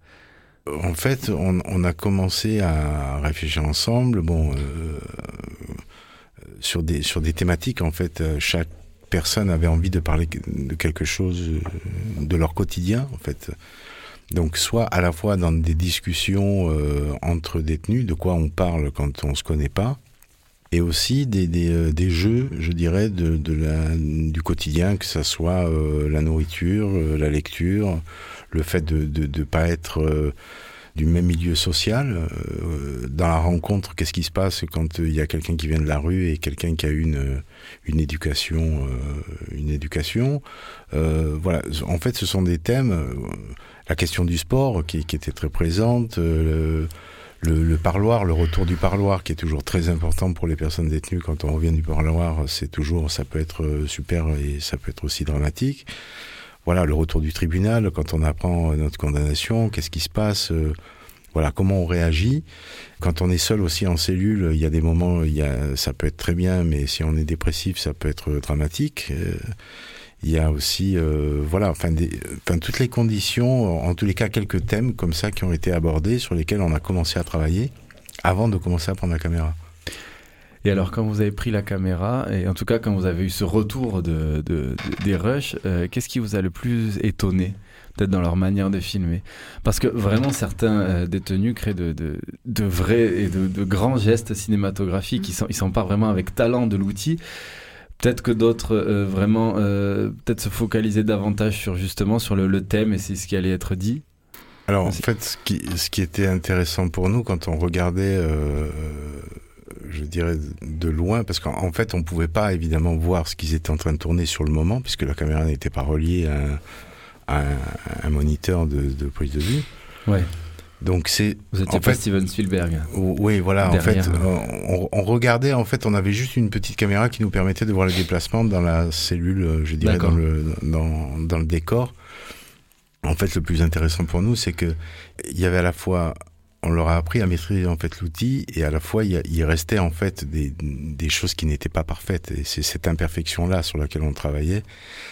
En fait, on, on, a commencé à réfléchir ensemble, bon, euh, sur, des, sur des thématiques. En fait, euh, chaque personne avait envie de parler de quelque chose de leur quotidien, en fait. Donc soit à la fois dans des discussions euh, entre détenus, de quoi on parle quand on se connaît pas, et aussi des, euh, jeux, je dirais, du quotidien, que ça soit euh, la nourriture, la lecture, le fait de ne pas être du même milieu social. dans la rencontre, qu'est-ce qui se passe quand il y a quelqu'un qui vient de la rue et quelqu'un qui a une, une éducation, une éducation. voilà, en fait, ce sont des thèmes la question du sport qui, était très présente, euh, le, parloir, le retour du parloir qui est toujours très important pour les personnes détenues. Quand on revient du parloir, c'est toujours, ça peut être euh, super et ça peut être aussi dramatique. Voilà, le retour du tribunal, quand on apprend notre condamnation, qu'est-ce qui se passe euh, voilà comment on réagit. Quand on est seul aussi en cellule, il y a des moments, il y a, ça peut être très bien, mais si on est dépressif, ça peut être dramatique. Il y a aussi, euh, voilà, enfin, des, enfin, toutes les conditions, en tous les cas, quelques thèmes comme ça qui ont été abordés, sur lesquels on a commencé à travailler avant de commencer à prendre la caméra. Et alors, quand vous avez pris la caméra, et en tout cas quand vous avez eu ce retour de, de, des rushs, euh, qu'est-ce qui vous a le plus étonné peut-être dans leur manière de filmer? Parce que vraiment, certains euh, détenus créent de, vrais et de, grands gestes cinématographiques. Ils s'emparent vraiment avec talent de l'outil. Peut-être que d'autres euh, vraiment peut-être se focaliser davantage sur justement sur le, thème et c'est ce qui allait être dit. Alors en fait, ce qui, ce qui était intéressant pour nous quand on regardait, je dirais de loin, parce qu'en fait on pouvait pas évidemment voir ce qu'ils étaient en train de tourner sur le moment, puisque la caméra n'était pas reliée à un, à un, moniteur de, de, prise de vue. Ouais. Donc c'est. Vous étiez pas Steven Spielberg. Oui, voilà. En fait, on, regardait. En fait, on avait juste une petite caméra qui nous permettait de voir les déplacements dans la cellule, je dirais, dans le dans, dans le décor. En fait, le plus intéressant pour nous, c'est que il y avait à la fois on leur a appris à maîtriser en fait l'outil et à la fois il, restait en fait des, choses qui n'étaient pas parfaites. Et c'est cette imperfection là sur laquelle on travaillait.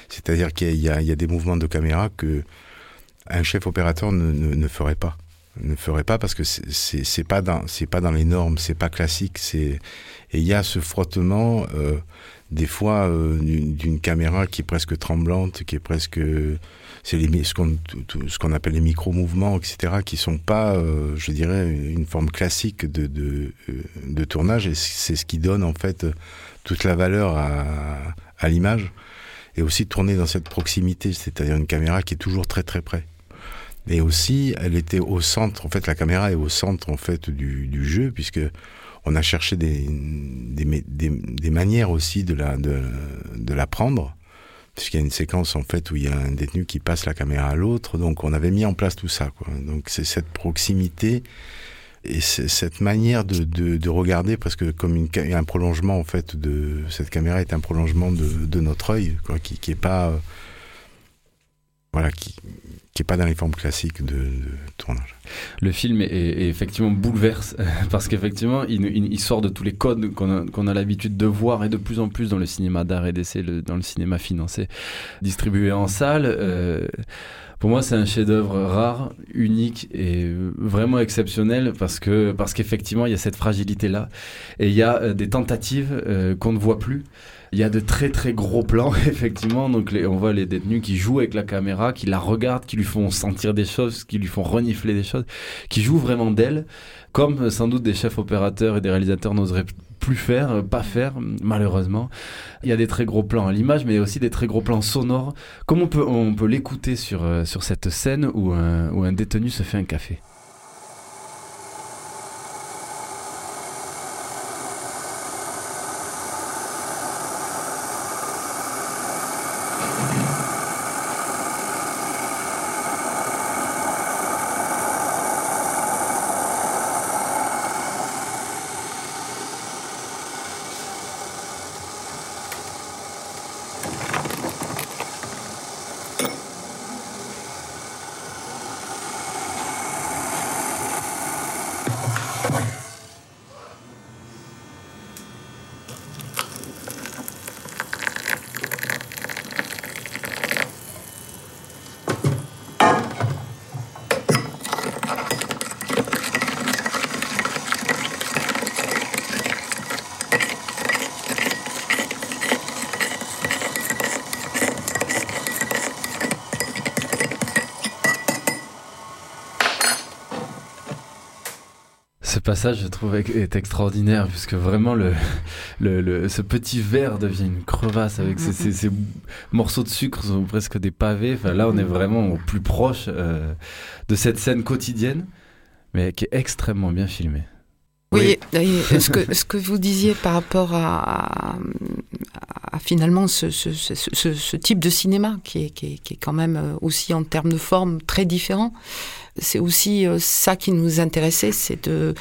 C'est-à-dire qu'il y, a des mouvements de caméra que un chef opérateur ne ferait pas ne ferait pas parce que c'est pas dans c'est pas dans les normes c'est pas classique c'est et il y a ce frottement euh, des fois euh, d'une caméra qui est presque tremblante qui est presque c'est ce qu'on ce qu'on appelle les micro-mouvements, etc., qui sont pas, euh, je dirais, une forme classique de, de, de tournage, et c'est ce qui donne en fait toute la valeur à, à l'image, et aussi tourner dans cette proximité, c'est-à-dire une caméra qui est toujours très très près. Et aussi, elle était au centre, en fait, la caméra est au centre en fait du, du jeu, puisque on a cherché des, des, des, des manières aussi de la, de, de la prendre puisqu'il y a une séquence en fait où il y a un détenu qui passe la caméra à l'autre. Donc on avait mis en place tout ça. Quoi. Donc c'est cette proximité et cette manière de, de, de, regarder presque comme une, un prolongement en fait de cette caméra est un prolongement de, de notre œil, quoi, qui, qui est pas euh, voilà qui qui est pas dans les formes classiques de, tournage. Le film est, effectivement bouleverse parce qu'effectivement il, sort de tous les codes qu'on a, l'habitude de voir et de plus en plus dans le cinéma d'art et d'essai, dans le cinéma financé, distribué en salle. Euh, pour moi, c'est un chef-d'œuvre rare, unique et vraiment exceptionnel parce que parce qu'effectivement, il y a cette fragilité là et il y a euh, des tentatives euh, qu'on ne voit plus. Il y a de très très gros plans, effectivement. Donc on voit les détenus qui jouent avec la caméra, qui la regardent, qui lui font sentir des choses, qui lui font renifler des choses, qui jouent vraiment d'elle, comme euh, sans doute des chefs opérateurs et des réalisateurs n'oseraient plus faire, euh, pas faire, malheureusement. Il y a des très gros plans à l'image, mais aussi des très gros plans sonores. Comme on peut, on peut l'écouter sur, euh, sur cette scène où un, où un détenu se fait un café? Passage, je trouve, est extraordinaire, puisque vraiment, le, le, ce petit verre devient une crevasse avec ces, ces, morceaux de sucre, sont presque des pavés. Enfin, là, on est vraiment au plus proche euh, de cette scène quotidienne, mais qui est extrêmement bien filmée. Oui, ce, que, ce que vous disiez par rapport à, à, finalement ce, ce, ce, ce, type de cinéma qui est, qui, est, qui est, quand même euh, aussi en termes de forme très différent, c'est aussi euh, ça qui nous intéressait, c'est de,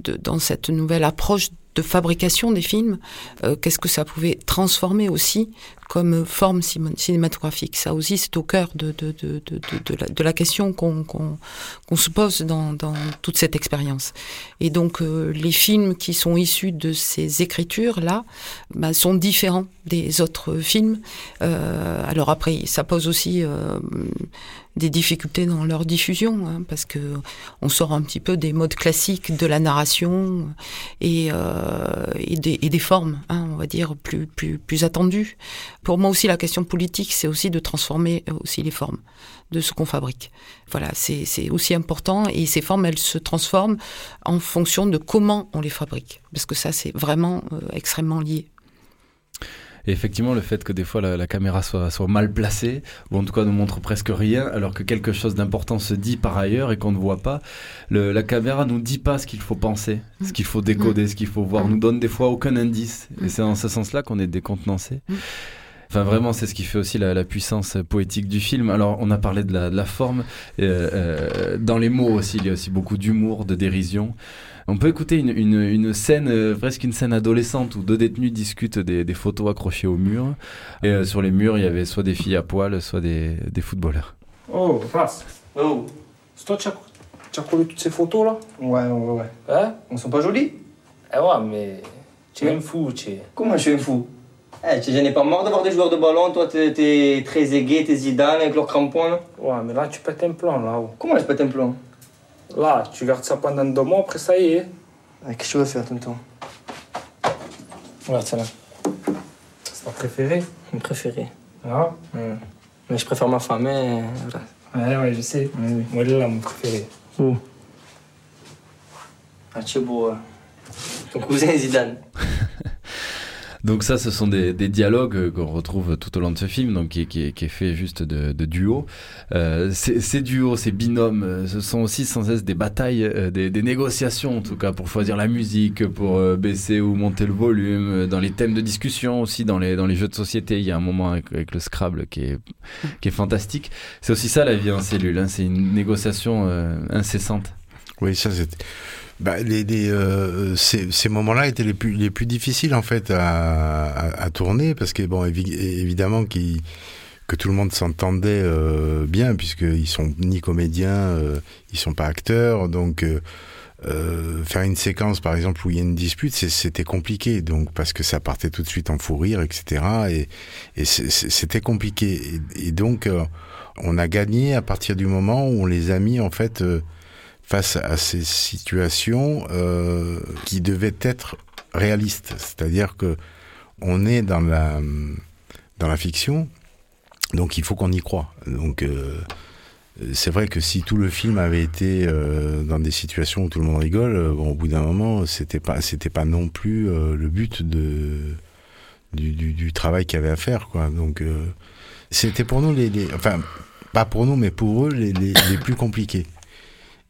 de, dans cette nouvelle approche de fabrication des films, euh, qu'est-ce que ça pouvait transformer aussi comme forme cinématographique? Ça aussi, c'est au cœur de, de, de, de, la, la, question qu'on qu'on se pose dans, dans, toute cette expérience. Et donc, euh, les films qui sont issus de ces écritures-là bah, sont différents des autres films. Euh, alors après, ça pose aussi euh, des difficultés dans leur diffusion, hein, parce que on sort un petit peu des modes classiques de la narration et, euh, et, des, et des, formes, hein, on va dire, plus, plus, plus attendues. Pour moi aussi, la question politique, c'est aussi de transformer aussi les formes de ce qu'on fabrique. Voilà, c'est aussi important et ces formes, elles se transforment en fonction de comment on les fabrique, parce que ça, c'est vraiment euh, extrêmement lié. Et effectivement, le fait que des fois la, caméra soit, mal placée, ou en tout cas ne montre presque rien, alors que quelque chose d'important se dit par ailleurs et qu'on ne voit pas, la caméra nous dit pas ce qu'il faut penser, ce qu'il faut décoder, ce qu'il faut voir, nous donne des fois aucun indice. Et c'est dans ce sens-là qu'on est décontenancé. Enfin, vraiment, c'est ce qui fait aussi la, puissance poétique du film. Alors, on a parlé de la, forme. dans les mots aussi, il y a aussi beaucoup d'humour, de dérision. On peut écouter une, scène, euh, presque une scène adolescente où deux détenus discutent des, photos accrochées au mur. Et euh, sur les murs, il y avait soit des filles à poil, soit des, footballeurs. Oh, face. Oh. C'est toi qui as, collé toutes ces photos là Ouais, ouais, ouais. Hein Elles sont pas jolies Eh ouais, mais. Tu es un fou, tu es. Comment je suis un fou eh, tu n'es pas mort d'avoir des joueurs de ballon, toi t'es très aigué, t'es Zidane avec leurs crampons là Ouais, mais là tu pètes un plan là. -haut. Comment je pète un plan Là, tu gardes ça pendant deux mois, après ça y est. Qu'est-ce que tu veux faire, tonton Regarde ça là. C'est ta préférée Mon préféré. Ah Mais je préfère ma femme, mais voilà. Ouais, ouais, je sais. Moi, elle est là, mon préféré. Où Ah, tu es beau. Hein. Ton cousin Zidane. Donc ça, ce sont des, dialogues qu'on retrouve tout au long de ce film, donc qui, est fait juste de, de duos. Euh, ces, duos, ces binômes, euh, ce sont aussi sans cesse des batailles, euh, des, négociations en tout cas pour choisir la musique, pour baisser ou monter le volume, dans les thèmes de discussion aussi, dans les, dans les jeux de société. Il y a un moment avec, le Scrabble qui est, qui est fantastique. C'est aussi ça la vie en cellule, hein. c'est une négociation incessante. Oui, ça c'est bah, les, euh, ces, ces moments-là étaient les plus, les plus difficiles en fait à, à, tourner parce que bon évidemment qui que tout le monde s'entendait euh, bien puisqu'ils sont ni comédiens, euh, ils sont pas acteurs. Donc euh, faire une séquence par exemple où il y a une dispute c'était compliqué. Donc parce que ça partait tout de suite en fou rire etc et, et c'était compliqué. Et, donc on a gagné à partir du moment où on les a mis en fait face à ces situations euh, qui devaient être réalistes. C'est-à-dire que on est dans la dans la fiction, donc il faut qu'on y croit. Donc euh, c'est vrai que si tout le film avait été euh, dans des situations où tout le monde rigole, bon, au bout d'un moment, c'était pas c'était pas non plus le but du, travail qu'il y avait à faire, quoi. Donc c'était pour nous les, enfin pas pour nous, mais pour eux les, les plus compliqués.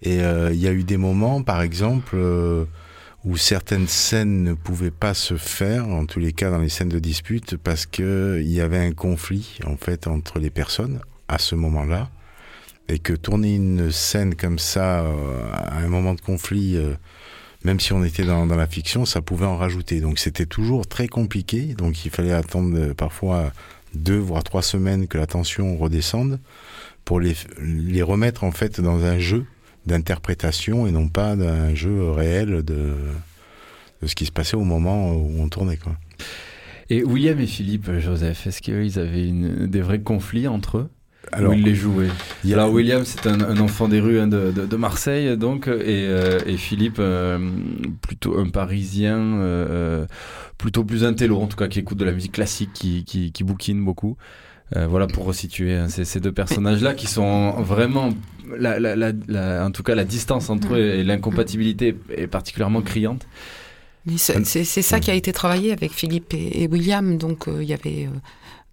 Et euh, il y a eu des moments, par exemple, euh, où certaines scènes ne pouvaient pas se faire, en tous les cas dans les scènes de dispute, parce qu'il y avait un conflit en fait entre les personnes à ce moment-là, et que tourner une scène comme ça euh, à un moment de conflit, même si on était dans, la fiction, ça pouvait en rajouter. Donc c'était toujours très compliqué. Donc il fallait attendre parfois deux voire trois semaines que la tension redescende pour les, les remettre en fait dans un jeu d'interprétation et non pas d'un jeu réel de, de ce qui se passait au moment où on tournait. Quoi. Et William et Philippe Joseph, est-ce qu'ils avaient une, des vrais conflits entre eux? Alors, où ils les jouaient? Alors William, c'est un, enfant des rues hein, de, de, Marseille, donc, et, euh, et Philippe, euh, plutôt un Parisien, euh, plutôt plus intello, en tout cas qui écoute de la musique classique, qui, qui, qui bouquine beaucoup. Voilà pour resituer hein, ces, deux personnages-là qui sont vraiment en tout cas, la distance entre eux et l'incompatibilité est particulièrement criante. C'est ça qui a été travaillé avec Philippe et, William. Donc, euh, il y avait euh,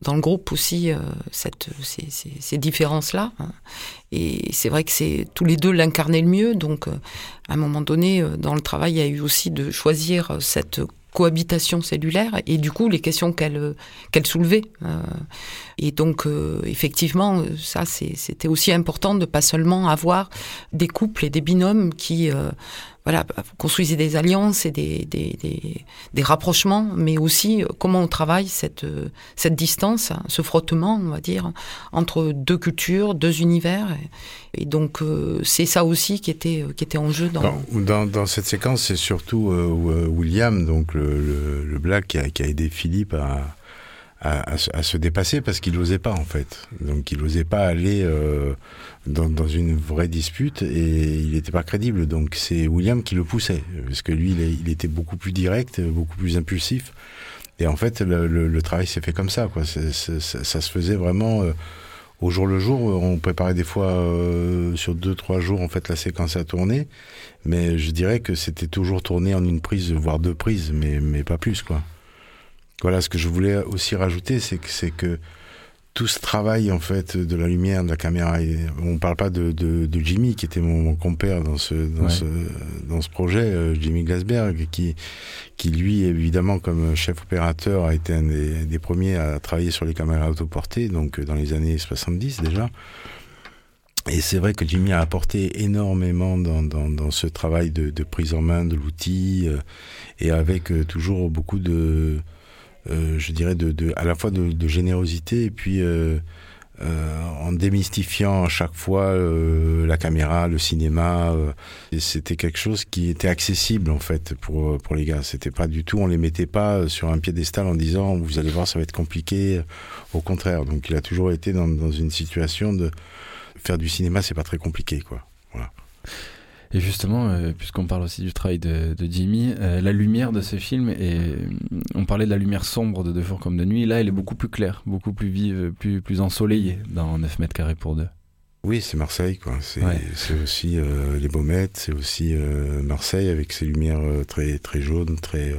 dans le groupe aussi euh, cette, ces différences-là. Hein. Et c'est vrai que c'est tous les deux l'incarnaient le mieux. Donc, à un moment donné, dans le travail, il y a eu aussi de choisir cette cohabitation cellulaire et du coup les questions qu'elle qu'elle soulevait. Euh, et donc euh, effectivement, ça c'était aussi important de pas seulement avoir des couples et des binômes qui euh, voilà, construiser des alliances et des, des, des, des, rapprochements, mais aussi euh, comment on travaille cette, euh, cette distance, hein, ce frottement, on va dire, entre deux cultures, deux univers. Et, donc, euh, c'est ça aussi qui était, qui était en jeu dans... Dans, dans cette séquence, c'est surtout William, donc le, le, Black, qui a, qui a aidé Philippe à à, à, se dépasser parce qu'il n'osait pas en fait. Donc il n'osait pas aller euh, dans, dans, une vraie dispute et il n'était pas crédible. Donc c'est William qui le poussait parce que lui il, il, était beaucoup plus direct, beaucoup plus impulsif. Et en fait le, le, le travail s'est fait comme ça. Quoi. C ça se faisait vraiment euh, au jour le jour. On préparait des fois euh, sur deux trois jours en fait la séquence à tourner, mais je dirais que c'était toujours tourné en une prise voire deux prises, mais mais pas plus quoi. Voilà, ce que je voulais aussi rajouter, c'est que, c'est que tout ce travail en fait de la lumière, de la caméra. on parle pas de, de, de, Jimmy qui était mon, compère dans ce dans ce dans ce projet, euh, Jimmy Glasberg, qui qui lui évidemment comme chef opérateur a été un des, des premiers à travailler sur les caméras autoportées, donc dans les années 70 déjà. Et c'est vrai que Jimmy a apporté énormément dans, dans, dans ce travail de, de, prise en main de l'outil euh, et avec euh, toujours beaucoup de euh, je dirais, de, à la fois de, générosité et puis euh, euh, en démystifiant à chaque fois euh, la caméra, le cinéma. Euh, c'était quelque chose qui était accessible en fait pour pour les gars. C'était pas du tout, on les mettait pas sur un piédestal en disant vous allez voir ça va être compliqué. Au contraire, donc il a toujours été dans, dans une situation de faire du cinéma, c'est pas très compliqué quoi. Voilà. Et justement, euh, puisqu'on parle aussi du travail de, de Jimmy, euh, la lumière de ce film, et on parlait de la lumière sombre de Deux jours comme de nuit, là elle est beaucoup plus claire, beaucoup plus vive, plus, plus ensoleillée dans 9 mètres carrés pour deux. Oui, c'est Marseille, quoi. C'est ouais. aussi euh, les Baumettes, c'est aussi euh, Marseille avec ses lumières très très jaunes, très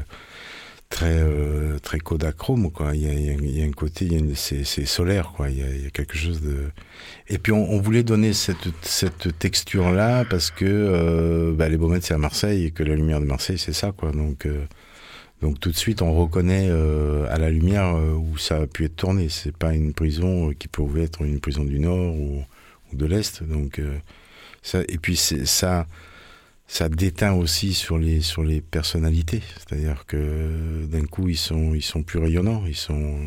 très euh, très Kodachrome quoi. Il y a, il y a un côté, c'est solaire quoi. Il y, a, quelque chose de. Et puis on, voulait donner cette cette texture là parce que euh, bah, les Baumettes c'est à Marseille et que la lumière de Marseille c'est ça quoi. Donc euh, donc tout de suite on reconnaît euh, à la lumière où ça a pu être tourné. C'est pas une prison qui pouvait être une prison du Nord ou, de l'Est. Donc ça et puis c'est ça ça déteint aussi sur les sur les personnalités. C'est-à-dire que d'un coup ils sont ils sont plus rayonnants. Ils sont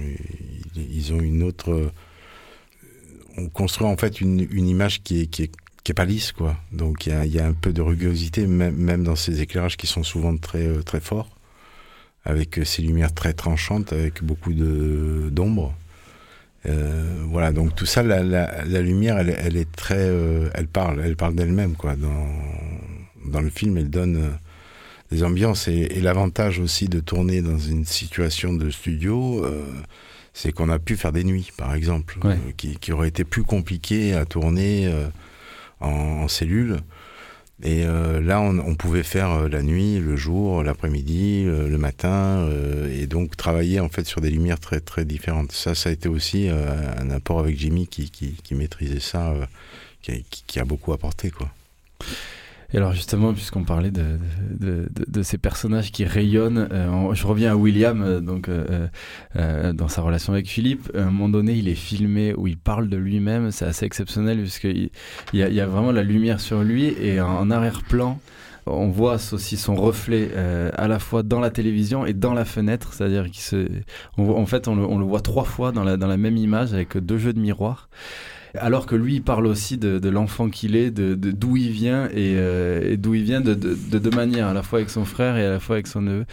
ils, ont une autre on construit en fait une, une image qui est qui est qui est pas lisse quoi. Donc il y a, un peu de rugosité même, même dans ces éclairages qui sont souvent très très forts avec ces lumières très tranchantes avec beaucoup d'ombre. Euh, voilà. Donc tout ça la, lumière elle, est très euh, elle parle. Elle parle d'elle-même quoi dans le film, elle donne euh, des ambiances et, et l'avantage aussi de tourner dans une situation de studio, euh, c'est qu'on a pu faire des nuits, par exemple, ouais. euh, qui, qui auraient été plus compliquées à tourner euh, en, en, cellule. Et là, on, on, pouvait faire la nuit, le jour, l'après-midi, le matin, et donc travailler en fait sur des lumières très très différentes. Ça, ça a été aussi un apport avec Jimmy qui, qui, qui maîtrisait ça, qui, qui, a beaucoup apporté, quoi. Et alors justement, puisqu'on parlait de, de, de, de, ces personnages qui rayonnent, euh, je reviens à William, euh, donc euh, euh, dans sa relation avec Philippe. À un moment donné, il est filmé où il parle de lui-même. C'est assez exceptionnel puisqu'il il y, a, y a vraiment la lumière sur lui et en, arrière-plan. On voit aussi son reflet euh, à la fois dans la télévision et dans la fenêtre, c'est-à-dire qu'il se, on, en fait, on le, on le voit trois fois dans la, dans la même image avec deux jeux de miroirs alors que lui il parle aussi de, de l'enfant qu'il est, de d'où il vient et, euh, et d'où il vient de deux de, de manières, à la fois avec son frère et à la fois avec son neveu.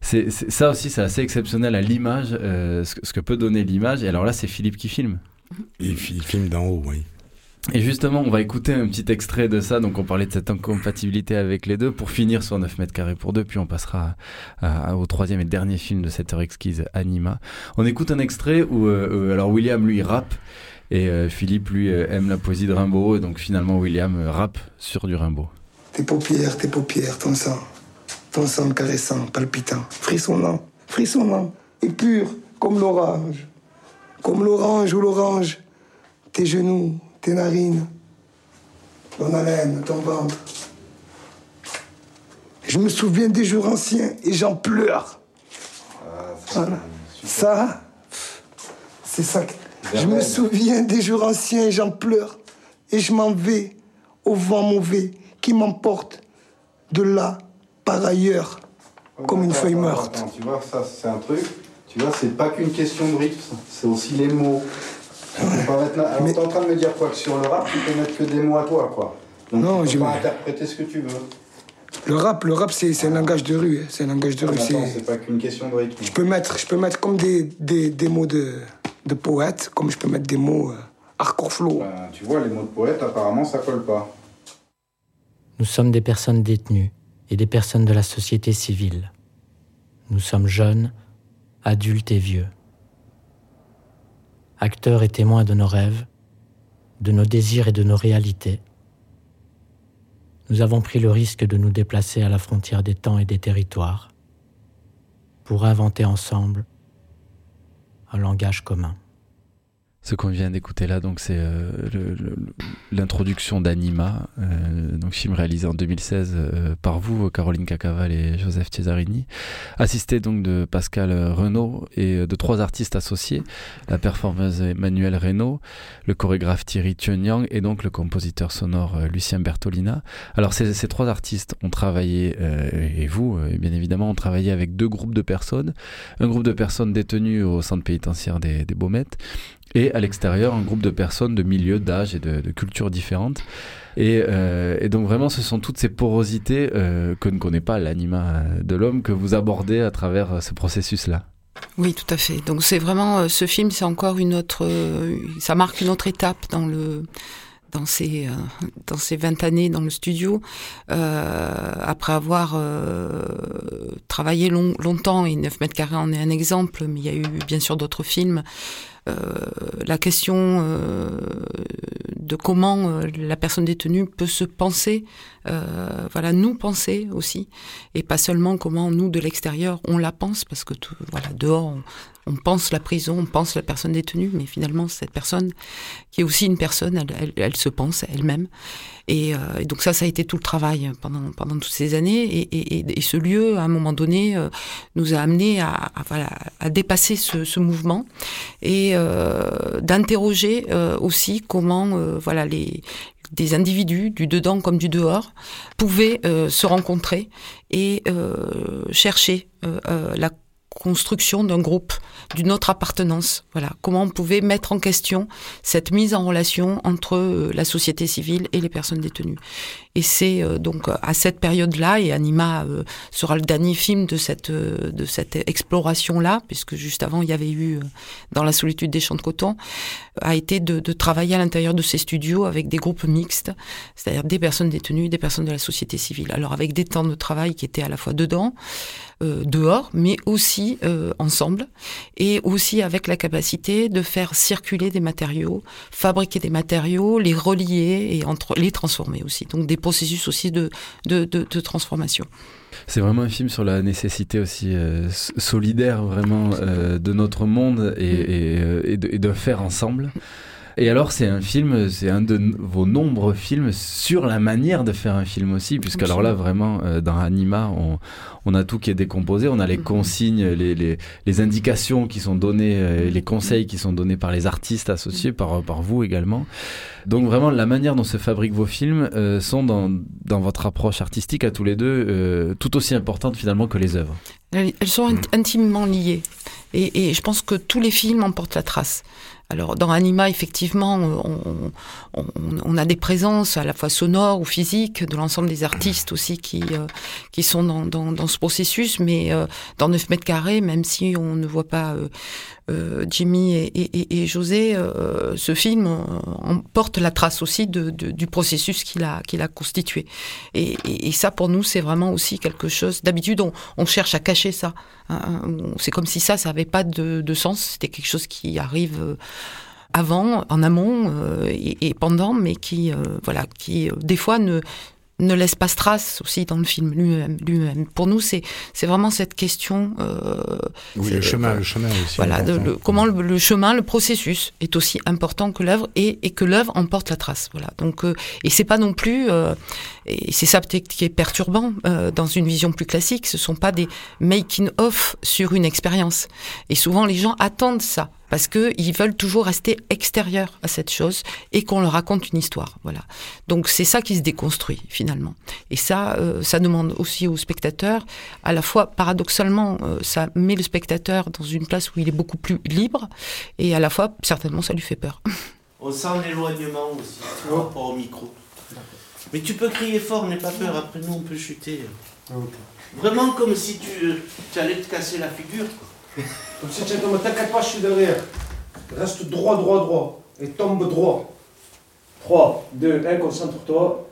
C'est ça aussi, c'est assez exceptionnel à l'image, euh, ce, ce, que peut donner l'image. Et alors là, c'est Philippe qui filme. Il, il filme d'en haut, oui. Et justement, on va écouter un petit extrait de ça. Donc, on parlait de cette incompatibilité avec les deux pour finir sur 9 mètres carrés pour deux. Puis, on passera à, à, au troisième et dernier film de cette heure exquise, Anima. On écoute un extrait où, euh, alors, William, lui, rappe. Et euh, Philippe, lui, euh, aime la poésie de Rimbaud. Et donc, finalement, William euh, rappe sur du Rimbaud. Tes paupières, tes paupières, ton sang. Ton sang caressant, palpitant, frissonnant, frissonnant, et pur comme l'orange. Comme l'orange ou l'orange. Tes genoux, tes narines, ton haleine, ton ventre. Je me souviens des jours anciens et j'en pleure. Ah, voilà. Ça, c'est ça. Je me souviens des jours anciens et j'en pleure. Et je m'en vais au vent mauvais qui m'emporte de là par ailleurs, oh, comme une feuille morte. Attends, tu vois, ça, c'est un truc. Tu vois, c'est pas qu'une question de rythme, c'est aussi les mots. Alors, Mais... t'es en train de me dire quoi Que sur le rap, tu peux mettre que des mots à toi, quoi. Donc, non, tu peux pas interpréter ce que tu veux. Le rap, le rap, c'est un langage de rue. C'est un langage de rue. C'est pas qu'une question de rythme. Je peux mettre, je peux mettre comme des, des, des mots de, de poète, comme je peux mettre des mots euh, hardcore flow. Ben, tu vois, les mots de poète, apparemment, ça colle pas. Nous sommes des personnes détenues et des personnes de la société civile. Nous sommes jeunes, adultes et vieux. Acteurs et témoins de nos rêves, de nos désirs et de nos réalités. Nous avons pris le risque de nous déplacer à la frontière des temps et des territoires pour inventer ensemble un langage commun. Ce qu'on vient d'écouter là, donc c'est euh, l'introduction d'Anima, euh, donc film réalisé en 2016 euh, par vous, Caroline Cacaval et Joseph Cesarini, assisté donc de Pascal Renault et de trois artistes associés, la performeuse Emmanuel Reynaud, le chorégraphe Thierry Thionyang et donc le compositeur sonore Lucien Bertolina. Alors ces, ces trois artistes ont travaillé, et vous bien évidemment, ont travaillé avec deux groupes de personnes, un groupe de personnes détenues au centre pénitentiaire des, des Baumettes et à l'extérieur un groupe de personnes de milieux, d'âge et de, cultures différentes. Euh, et, donc vraiment, ce sont toutes ces porosités euh, que ne connaît pas l'anima de l'homme que vous abordez à travers euh, ce processus-là. Oui, tout à fait. Donc c'est vraiment ce film, c'est encore une autre, ça marque une autre étape dans le dans ces dans ces 20 années dans le studio après avoir travaillé longtemps et 9 mètres carrés en est un exemple mais il y a eu bien sûr d'autres films euh, la question euh, de comment euh, la personne détenue peut se penser, voilà, nous penser aussi, et pas seulement comment nous de l'extérieur on la pense, parce que voilà, dehors pense la prison, on pense la personne détenue, mais finalement cette personne qui est aussi une personne, elle, se pense elle-même. Et, donc ça, ça a été tout le travail pendant pendant toutes ces années. Et, ce lieu, à un moment donné, nous a amené à, voilà, à dépasser ce, ce mouvement et euh, d'interroger euh, aussi comment euh, voilà les des individus du dedans comme du dehors pouvaient se rencontrer et chercher la construction d'un groupe, d'une autre appartenance. Voilà, comment on pouvait mettre en question cette mise en relation entre la société civile et les personnes détenues. Et c'est euh, donc à cette période-là, et Anima euh, sera le dernier film de cette, euh, de cette exploration-là, puisque juste avant il y avait eu Dans la solitude des champs de coton, a été de, de travailler à l'intérieur de ces studios avec des groupes mixtes, c'est-à-dire des personnes détenues, des personnes de la société civile. Alors avec des temps de travail qui étaient à la fois dedans, dehors, mais aussi ensemble, et aussi avec la capacité de faire circuler des matériaux, fabriquer des matériaux, les relier et entre, les transformer aussi. Donc des processus aussi de, de, de, transformation. C'est vraiment un film sur la nécessité aussi euh, solidaire vraiment euh, de notre monde et, mm. et, euh, et, de, et, de, faire ensemble. Et alors, c'est un film, c'est un de vos nombreux films sur la manière de faire un film aussi, puisque alors là, vraiment, euh, dans Anima, on, on, a tout qui est décomposé, on a les mhm. consignes, les, les, les indications qui sont données, euh, les conseils qui sont donnés par les artistes associés, mhm. par, par vous également. Donc vraiment, la manière dont se fabriquent vos films euh, sont dans, dans votre approche artistique à tous les deux tout aussi importante finalement que les œuvres. Elles sont mhm. intimement liées. Et, et, je pense que tous les films en portent la trace. Alors dans Anima, effectivement, on, a des présences à la fois sonores ou physiques de l'ensemble des artistes aussi qui euh, qui sont dans, ce processus, mais euh, dans 9 mètres carrés, même si on ne voit pas euh, Jimmy et, José, ce film porte la trace aussi du processus qu'il a qu'il a constitué. Et, ça, pour nous, c'est vraiment aussi quelque chose. D'habitude, on, cherche à cacher ça. Hein, c'est comme si ça, ça n'avait pas de, de sens. C'était quelque chose qui arrive avant, en amont euh, et, pendant, mais qui, euh, voilà, qui euh, des fois ne ne laisse pas trace aussi dans le film lui-même. Lui Pour nous, c'est c'est vraiment cette question. oui, le chemin, le chemin aussi. Voilà, comment le, chemin, le processus est aussi important que l'œuvre et, et que l'œuvre emporte la trace. Voilà. Donc et c'est pas non plus et c'est ça peut-être qui est perturbant dans une vision plus classique. Ce sont pas des making of sur une expérience. Et souvent les gens attendent ça parce qu'ils veulent toujours rester extérieurs à cette chose et qu'on leur raconte une histoire. Voilà. Donc c'est ça qui se déconstruit finalement. Et ça, euh, ça demande aussi aux spectateurs, à la fois paradoxalement, euh, ça met le spectateur dans une place où il est beaucoup plus libre et à la fois certainement ça lui fait peur. On sent l'éloignement aussi par rapport au micro. Mais tu peux crier fort, n'aie pas peur, après nous on peut chuter. Vraiment comme si tu, tu allais te casser la figure. Comme tu ne t'inquiète pas, je suis derrière. Reste droit, droit, droit. Et tombe droit. 3, 2, 1, concentre-toi.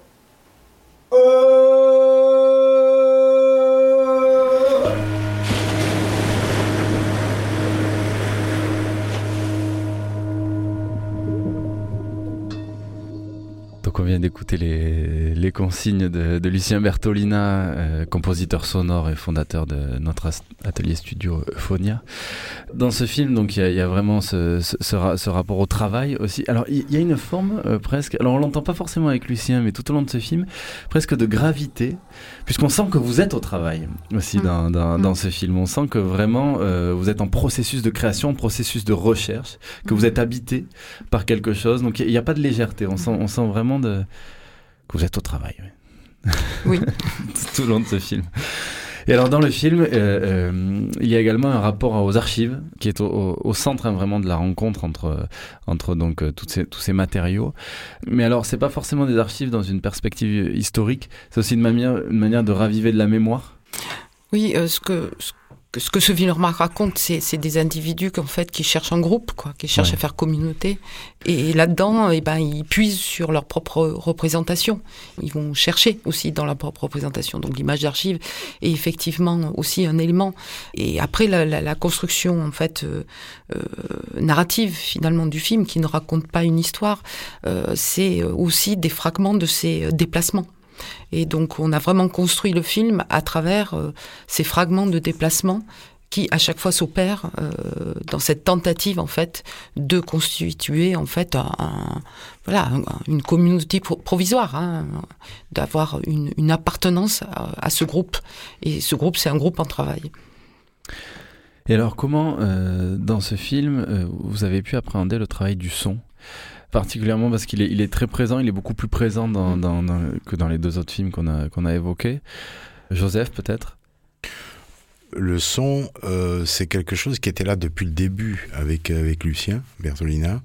Donc on vient d'écouter les, les, consignes de, de Lucien Bertolina, euh, compositeur sonore et fondateur de notre atelier studio Euphonia. Dans ce film, donc il y, y, a vraiment ce, ce, ce, rapport au travail aussi. Alors il y, a une forme euh, presque, alors on l'entend pas forcément avec Lucien, mais tout au long de ce film, presque de gravité, puisqu'on sent que vous êtes au travail aussi mmh. dans, dans, dans, ce film. On sent que vraiment euh, vous êtes en processus de création, processus de recherche, que vous êtes habité par quelque chose. Donc il n'y a, pas de légèreté. On sent, on sent vraiment de... que vous êtes au travail. Oui. Tout le long de ce film. Et alors dans le film, euh, euh, il y a également un rapport aux archives qui est au, au centre hein, vraiment de la rencontre entre entre donc euh, ces, tous ces matériaux. Mais alors c'est pas forcément des archives dans une perspective historique, c'est aussi une manière une manière de raviver de la mémoire? Oui, ce que ce ce que ce Villeroy raconte, c'est des individus qu'en fait qui cherchent un groupe, quoi, qui cherchent à faire communauté. Et, là-dedans, eh ben, ils puisent sur leur propre représentation. Ils vont chercher aussi dans leur propre représentation. Donc l'image d'archive est effectivement aussi un élément. Et après la, la, la construction en fait euh, euh, narrative finalement du film, qui ne raconte pas une histoire, euh, c'est aussi des fragments de ces déplacements. Et donc on a vraiment construit le film à travers euh, ces fragments de déplacement qui à chaque fois s'opèrent euh, dans cette tentative en fait de constituer en fait une communauté provisoire, hein, d'avoir une, appartenance à, ce groupe. Et ce groupe, c'est un groupe en travail. Et alors, comment euh, dans ce film vous avez pu appréhender le travail du son? Particulièrement parce qu'il est, il est très présent, il est beaucoup plus présent dans, dans, dans, que dans les deux autres films qu'on a, qu'on a évoqués. Joseph, peut-être? Le son, euh, c'est quelque chose qui était là depuis le début avec, avec Lucien Bertolina,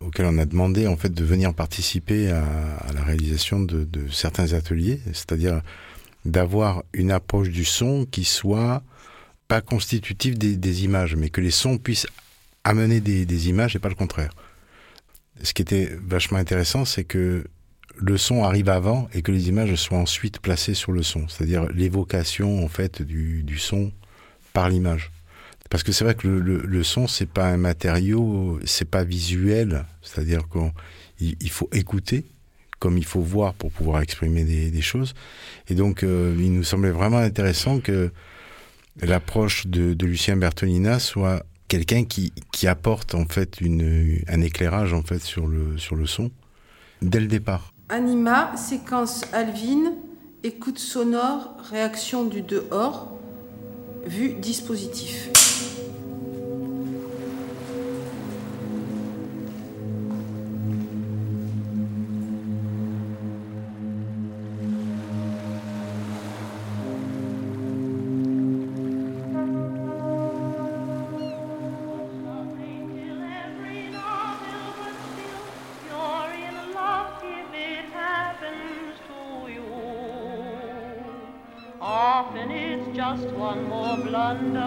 auquel on a demandé en fait de venir participer à, à la réalisation de, de certains ateliers, c'est-à-dire d'avoir une approche du son qui soit pas constitutive des, des, images, mais que les sons puissent amener des, des images et pas le contraire ce qui était vachement intéressant, c'est que le son arrive avant et que les images soient ensuite placées sur le son, c'est-à-dire l'évocation en fait du, son par l'image. Parce que c'est vrai que le, le, le son c'est pas un matériau, c'est pas visuel, c'est-à-dire qu'il il faut écouter comme il faut voir pour pouvoir exprimer des, choses. Et donc euh, il nous semblait vraiment intéressant que l'approche de, de Lucien Bertolina soit quelqu'un qui, qui apporte en fait une, un éclairage en fait sur le, sur le son dès le départ. Anima, séquence Alvin, écoute sonore, réaction du dehors, vue dispositif.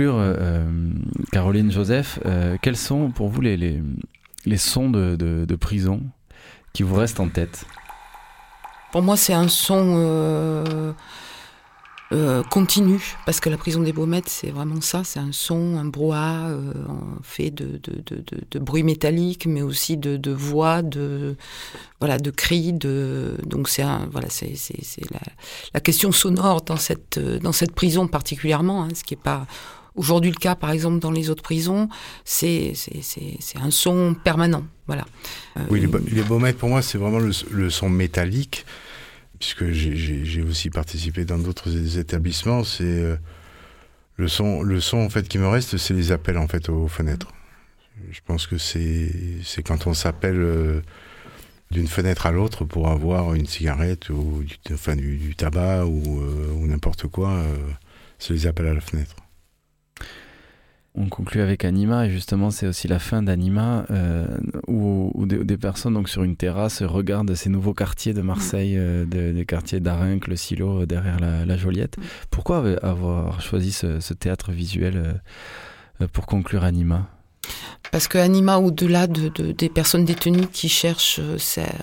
conclure, euh, Caroline Joseph, euh, quels sont pour vous les, sons de, prison qui vous restent en tête? Pour moi, c'est un son euh, continue, parce que la prison des Baumettes, c'est vraiment ça, c'est un son, un brouhaha euh, fait de, de, bruit métallique, mais aussi de, voix, de cris, donc c'est la, question sonore dans cette prison particulièrement, hein, ce qui est pas aujourd'hui le cas, par exemple, dans les autres prisons, c'est un son permanent. Voilà. Euh, oui, les, les Baumettes, pour moi, c'est vraiment le, son métallique puisque j'ai aussi participé dans d'autres établissements, c'est euh, le son, le son en fait qui me reste, c'est les appels en fait aux fenêtres. Je pense que c'est quand on s'appelle euh, d'une fenêtre à l'autre pour avoir une cigarette ou du, enfin, du, tabac ou, ou n'importe quoi, c'est les appels à la fenêtre. On conclut avec Anima et justement c'est aussi la fin d'Anima euh, où, des, personnes donc sur une terrasse regardent ces nouveaux quartiers de Marseille, euh, des quartiers d'Arinque, le Silo euh, derrière la, Joliette. Pourquoi avoir choisi ce, théâtre visuel pour conclure Anima? Parce que Anima, au-delà de, des personnes détenues qui cherchent,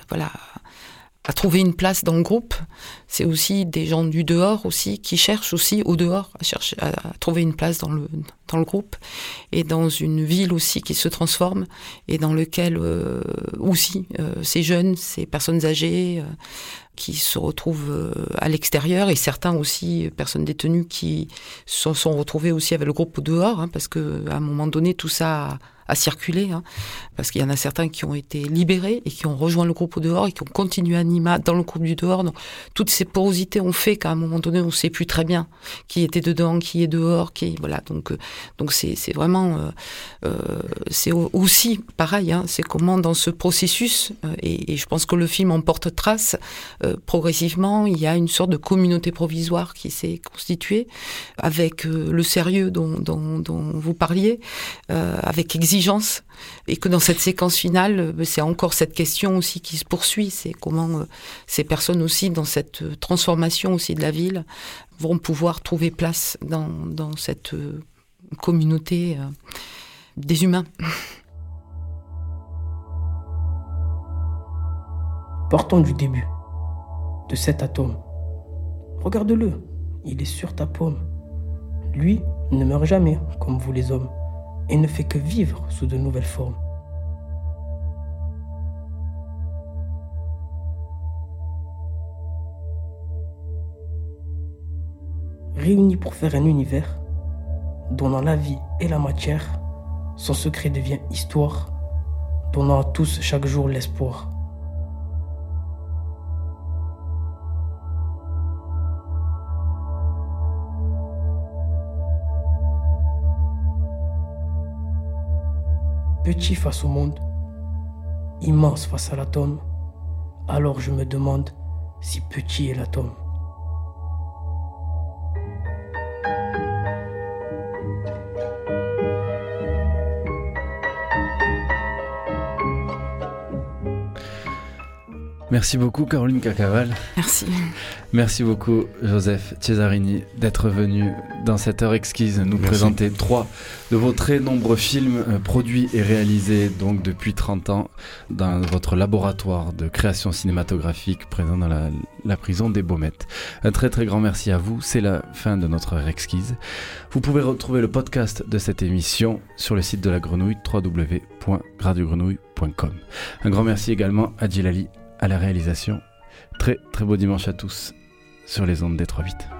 voilà, à trouver une place dans le groupe. C'est aussi des gens du dehors aussi qui cherchent aussi au dehors à chercher à, trouver une place dans le dans le groupe et dans une ville aussi qui se transforme et dans lequel euh, aussi euh, ces jeunes, ces personnes âgées euh, qui se retrouvent à l'extérieur et certains aussi personnes détenues qui se sont retrouvées aussi avec le groupe au dehors hein, parce que à un moment donné tout ça à circuler, hein, parce qu'il y en a certains qui ont été libérés et qui ont rejoint le groupe au dehors et qui ont continué à Nîmes dans le groupe du dehors. Donc, ces porosités ont fait qu'à un moment donné, on ne sait plus très bien qui était dedans, qui est dehors, qui voilà. Donc, euh, donc c'est vraiment euh, euh, c'est aussi pareil. Hein, c'est comment dans ce processus et, et, je pense que le film en porte trace progressivement. Il y a une sorte de communauté provisoire qui s'est constituée avec le sérieux dont, dont, dont vous parliez, avec exigence et que dans cette séquence finale, euh, c'est encore cette question aussi qui se poursuit, c'est comment euh, ces personnes aussi dans cette euh, transformation aussi de la ville vont pouvoir trouver place dans, dans cette communauté des humains. Portons du début, de cet atome. Regarde-le, il est sur ta paume. Lui ne meurt jamais comme vous les hommes et ne fait que vivre sous de nouvelles formes. Réunis pour faire un univers donnant la vie et la matière, son secret devient histoire, donnant à tous chaque jour l'espoir. Petit face au monde, immense face à l'atome, alors je me demande si petit est l'atome. Merci beaucoup Caroline Cacaval. Merci. Merci beaucoup Joseph Cesarini d'être venu dans cette heure exquise nous présenter trois de vos très nombreux films euh, produits et réalisés donc depuis 30 ans dans votre laboratoire de création cinématographique présent dans la, prison des Baumettes. Un très très grand merci à vous. C'est la fin de notre heure exquise. Vous pouvez retrouver le podcast de cette émission sur le site de la grenouille www.radiogrenouille.com. Un grand merci également à Djilali à la réalisation. Très très beau dimanche à tous sur les ondes des 3-8.